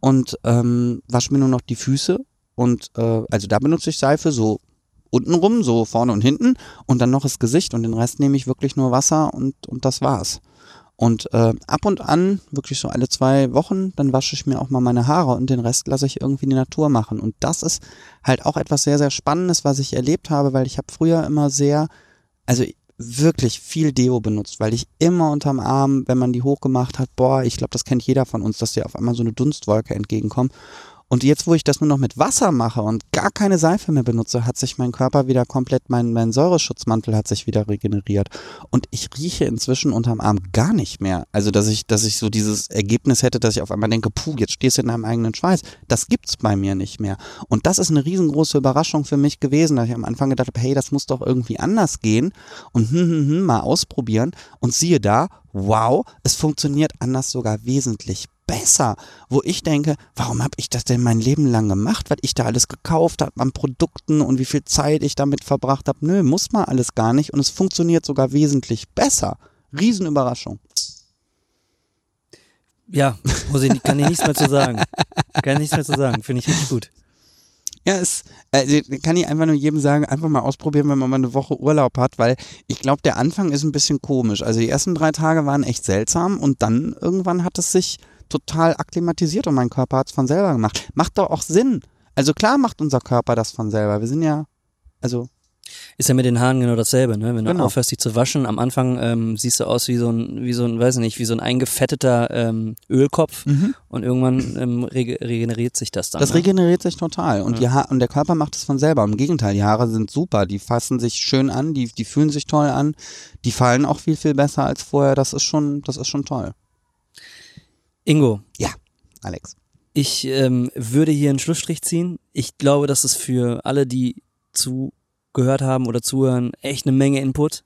Und ähm, wasche mir nur noch die Füße. Und äh, also da benutze ich Seife so untenrum, so vorne und hinten. Und dann noch das Gesicht. Und den Rest nehme ich wirklich nur Wasser und, und das war's. Und äh, ab und an, wirklich so alle zwei Wochen, dann wasche ich mir auch mal meine Haare und den Rest lasse ich irgendwie in die Natur machen. Und das ist halt auch etwas sehr, sehr Spannendes, was ich erlebt habe, weil ich habe früher immer sehr, also wirklich viel Deo benutzt, weil ich immer unterm Arm, wenn man die hochgemacht hat, boah, ich glaube, das kennt jeder von uns, dass dir auf einmal so eine Dunstwolke entgegenkommt. Und jetzt, wo ich das nur noch mit Wasser mache und gar keine Seife mehr benutze, hat sich mein Körper wieder komplett, mein, mein Säureschutzmantel hat sich wieder regeneriert. Und ich rieche inzwischen unterm Arm gar nicht mehr. Also, dass ich, dass ich so dieses Ergebnis hätte, dass ich auf einmal denke, puh, jetzt stehst du in deinem eigenen Schweiß. Das gibt's bei mir nicht mehr. Und das ist eine riesengroße Überraschung für mich gewesen, dass ich am Anfang gedacht habe, hey, das muss doch irgendwie anders gehen und hm, hm, hm, mal ausprobieren. Und siehe da, wow, es funktioniert anders sogar wesentlich besser, wo ich denke, warum habe ich das denn mein Leben lang gemacht, was ich da alles gekauft habe an Produkten und wie viel Zeit ich damit verbracht habe. Nö, muss man alles gar nicht und es funktioniert sogar wesentlich besser. Riesenüberraschung. Ja, muss ich, kann ich nichts mehr zu sagen. Kann ich nichts mehr zu sagen. Finde ich richtig gut. Ja, es äh, kann ich einfach nur jedem sagen, einfach mal ausprobieren, wenn man mal eine Woche Urlaub hat, weil ich glaube, der Anfang ist ein bisschen komisch. Also die ersten drei Tage waren echt seltsam und dann irgendwann hat es sich total akklimatisiert und mein Körper hat es von selber gemacht. Macht doch auch Sinn. Also klar macht unser Körper das von selber. Wir sind ja, also Ist ja mit den Haaren genau dasselbe, ne? Wenn du Genau. aufhörst, dich zu waschen, am Anfang ähm, siehst du aus wie so ein, wie so ein, weiß ich nicht, wie so ein eingefetteter ähm, Ölkopf und irgendwann ähm, rege regeneriert sich das dann. das ne? regeneriert sich total und, die ha und der Körper macht es von selber. Im Gegenteil, die Haare sind super, die fassen sich schön an, die, die fühlen sich toll an, die fallen auch viel, viel besser als vorher. Das ist schon, das ist schon toll. Ingo, Ja, Alex. ich ähm, würde hier einen Schlussstrich ziehen. Ich glaube, dass es für alle, die zugehört haben oder zuhören, echt eine Menge Input,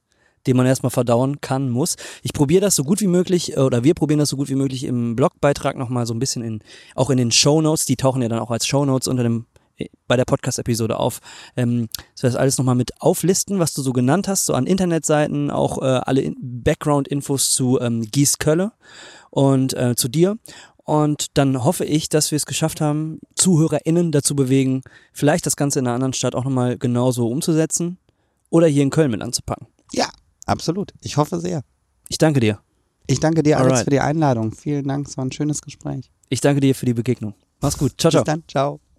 den man erstmal verdauen kann, muss. Ich probiere das so gut wie möglich, äh, oder wir probieren das so gut wie möglich im Blogbeitrag nochmal so ein bisschen in, auch in den Shownotes, die tauchen ja dann auch als Shownotes unter dem äh, bei der Podcast-Episode auf, ähm, dass wir das alles nochmal mit auflisten, was du so genannt hast, so an Internetseiten, auch äh, alle in Background-Infos zu ähm, Gies Kölle und äh, zu dir. Und dann hoffe ich, dass wir es geschafft haben, ZuhörerInnen dazu bewegen, vielleicht das Ganze in einer anderen Stadt auch nochmal genauso umzusetzen oder hier in Köln mit anzupacken. Ja, absolut. Ich hoffe sehr. Ich danke dir. Ich danke dir, Alex, Alright. für die Einladung. Vielen Dank, es war ein schönes Gespräch. Ich danke dir für die Begegnung. Mach's gut. Ciao, ciao. Bis dann, ciao.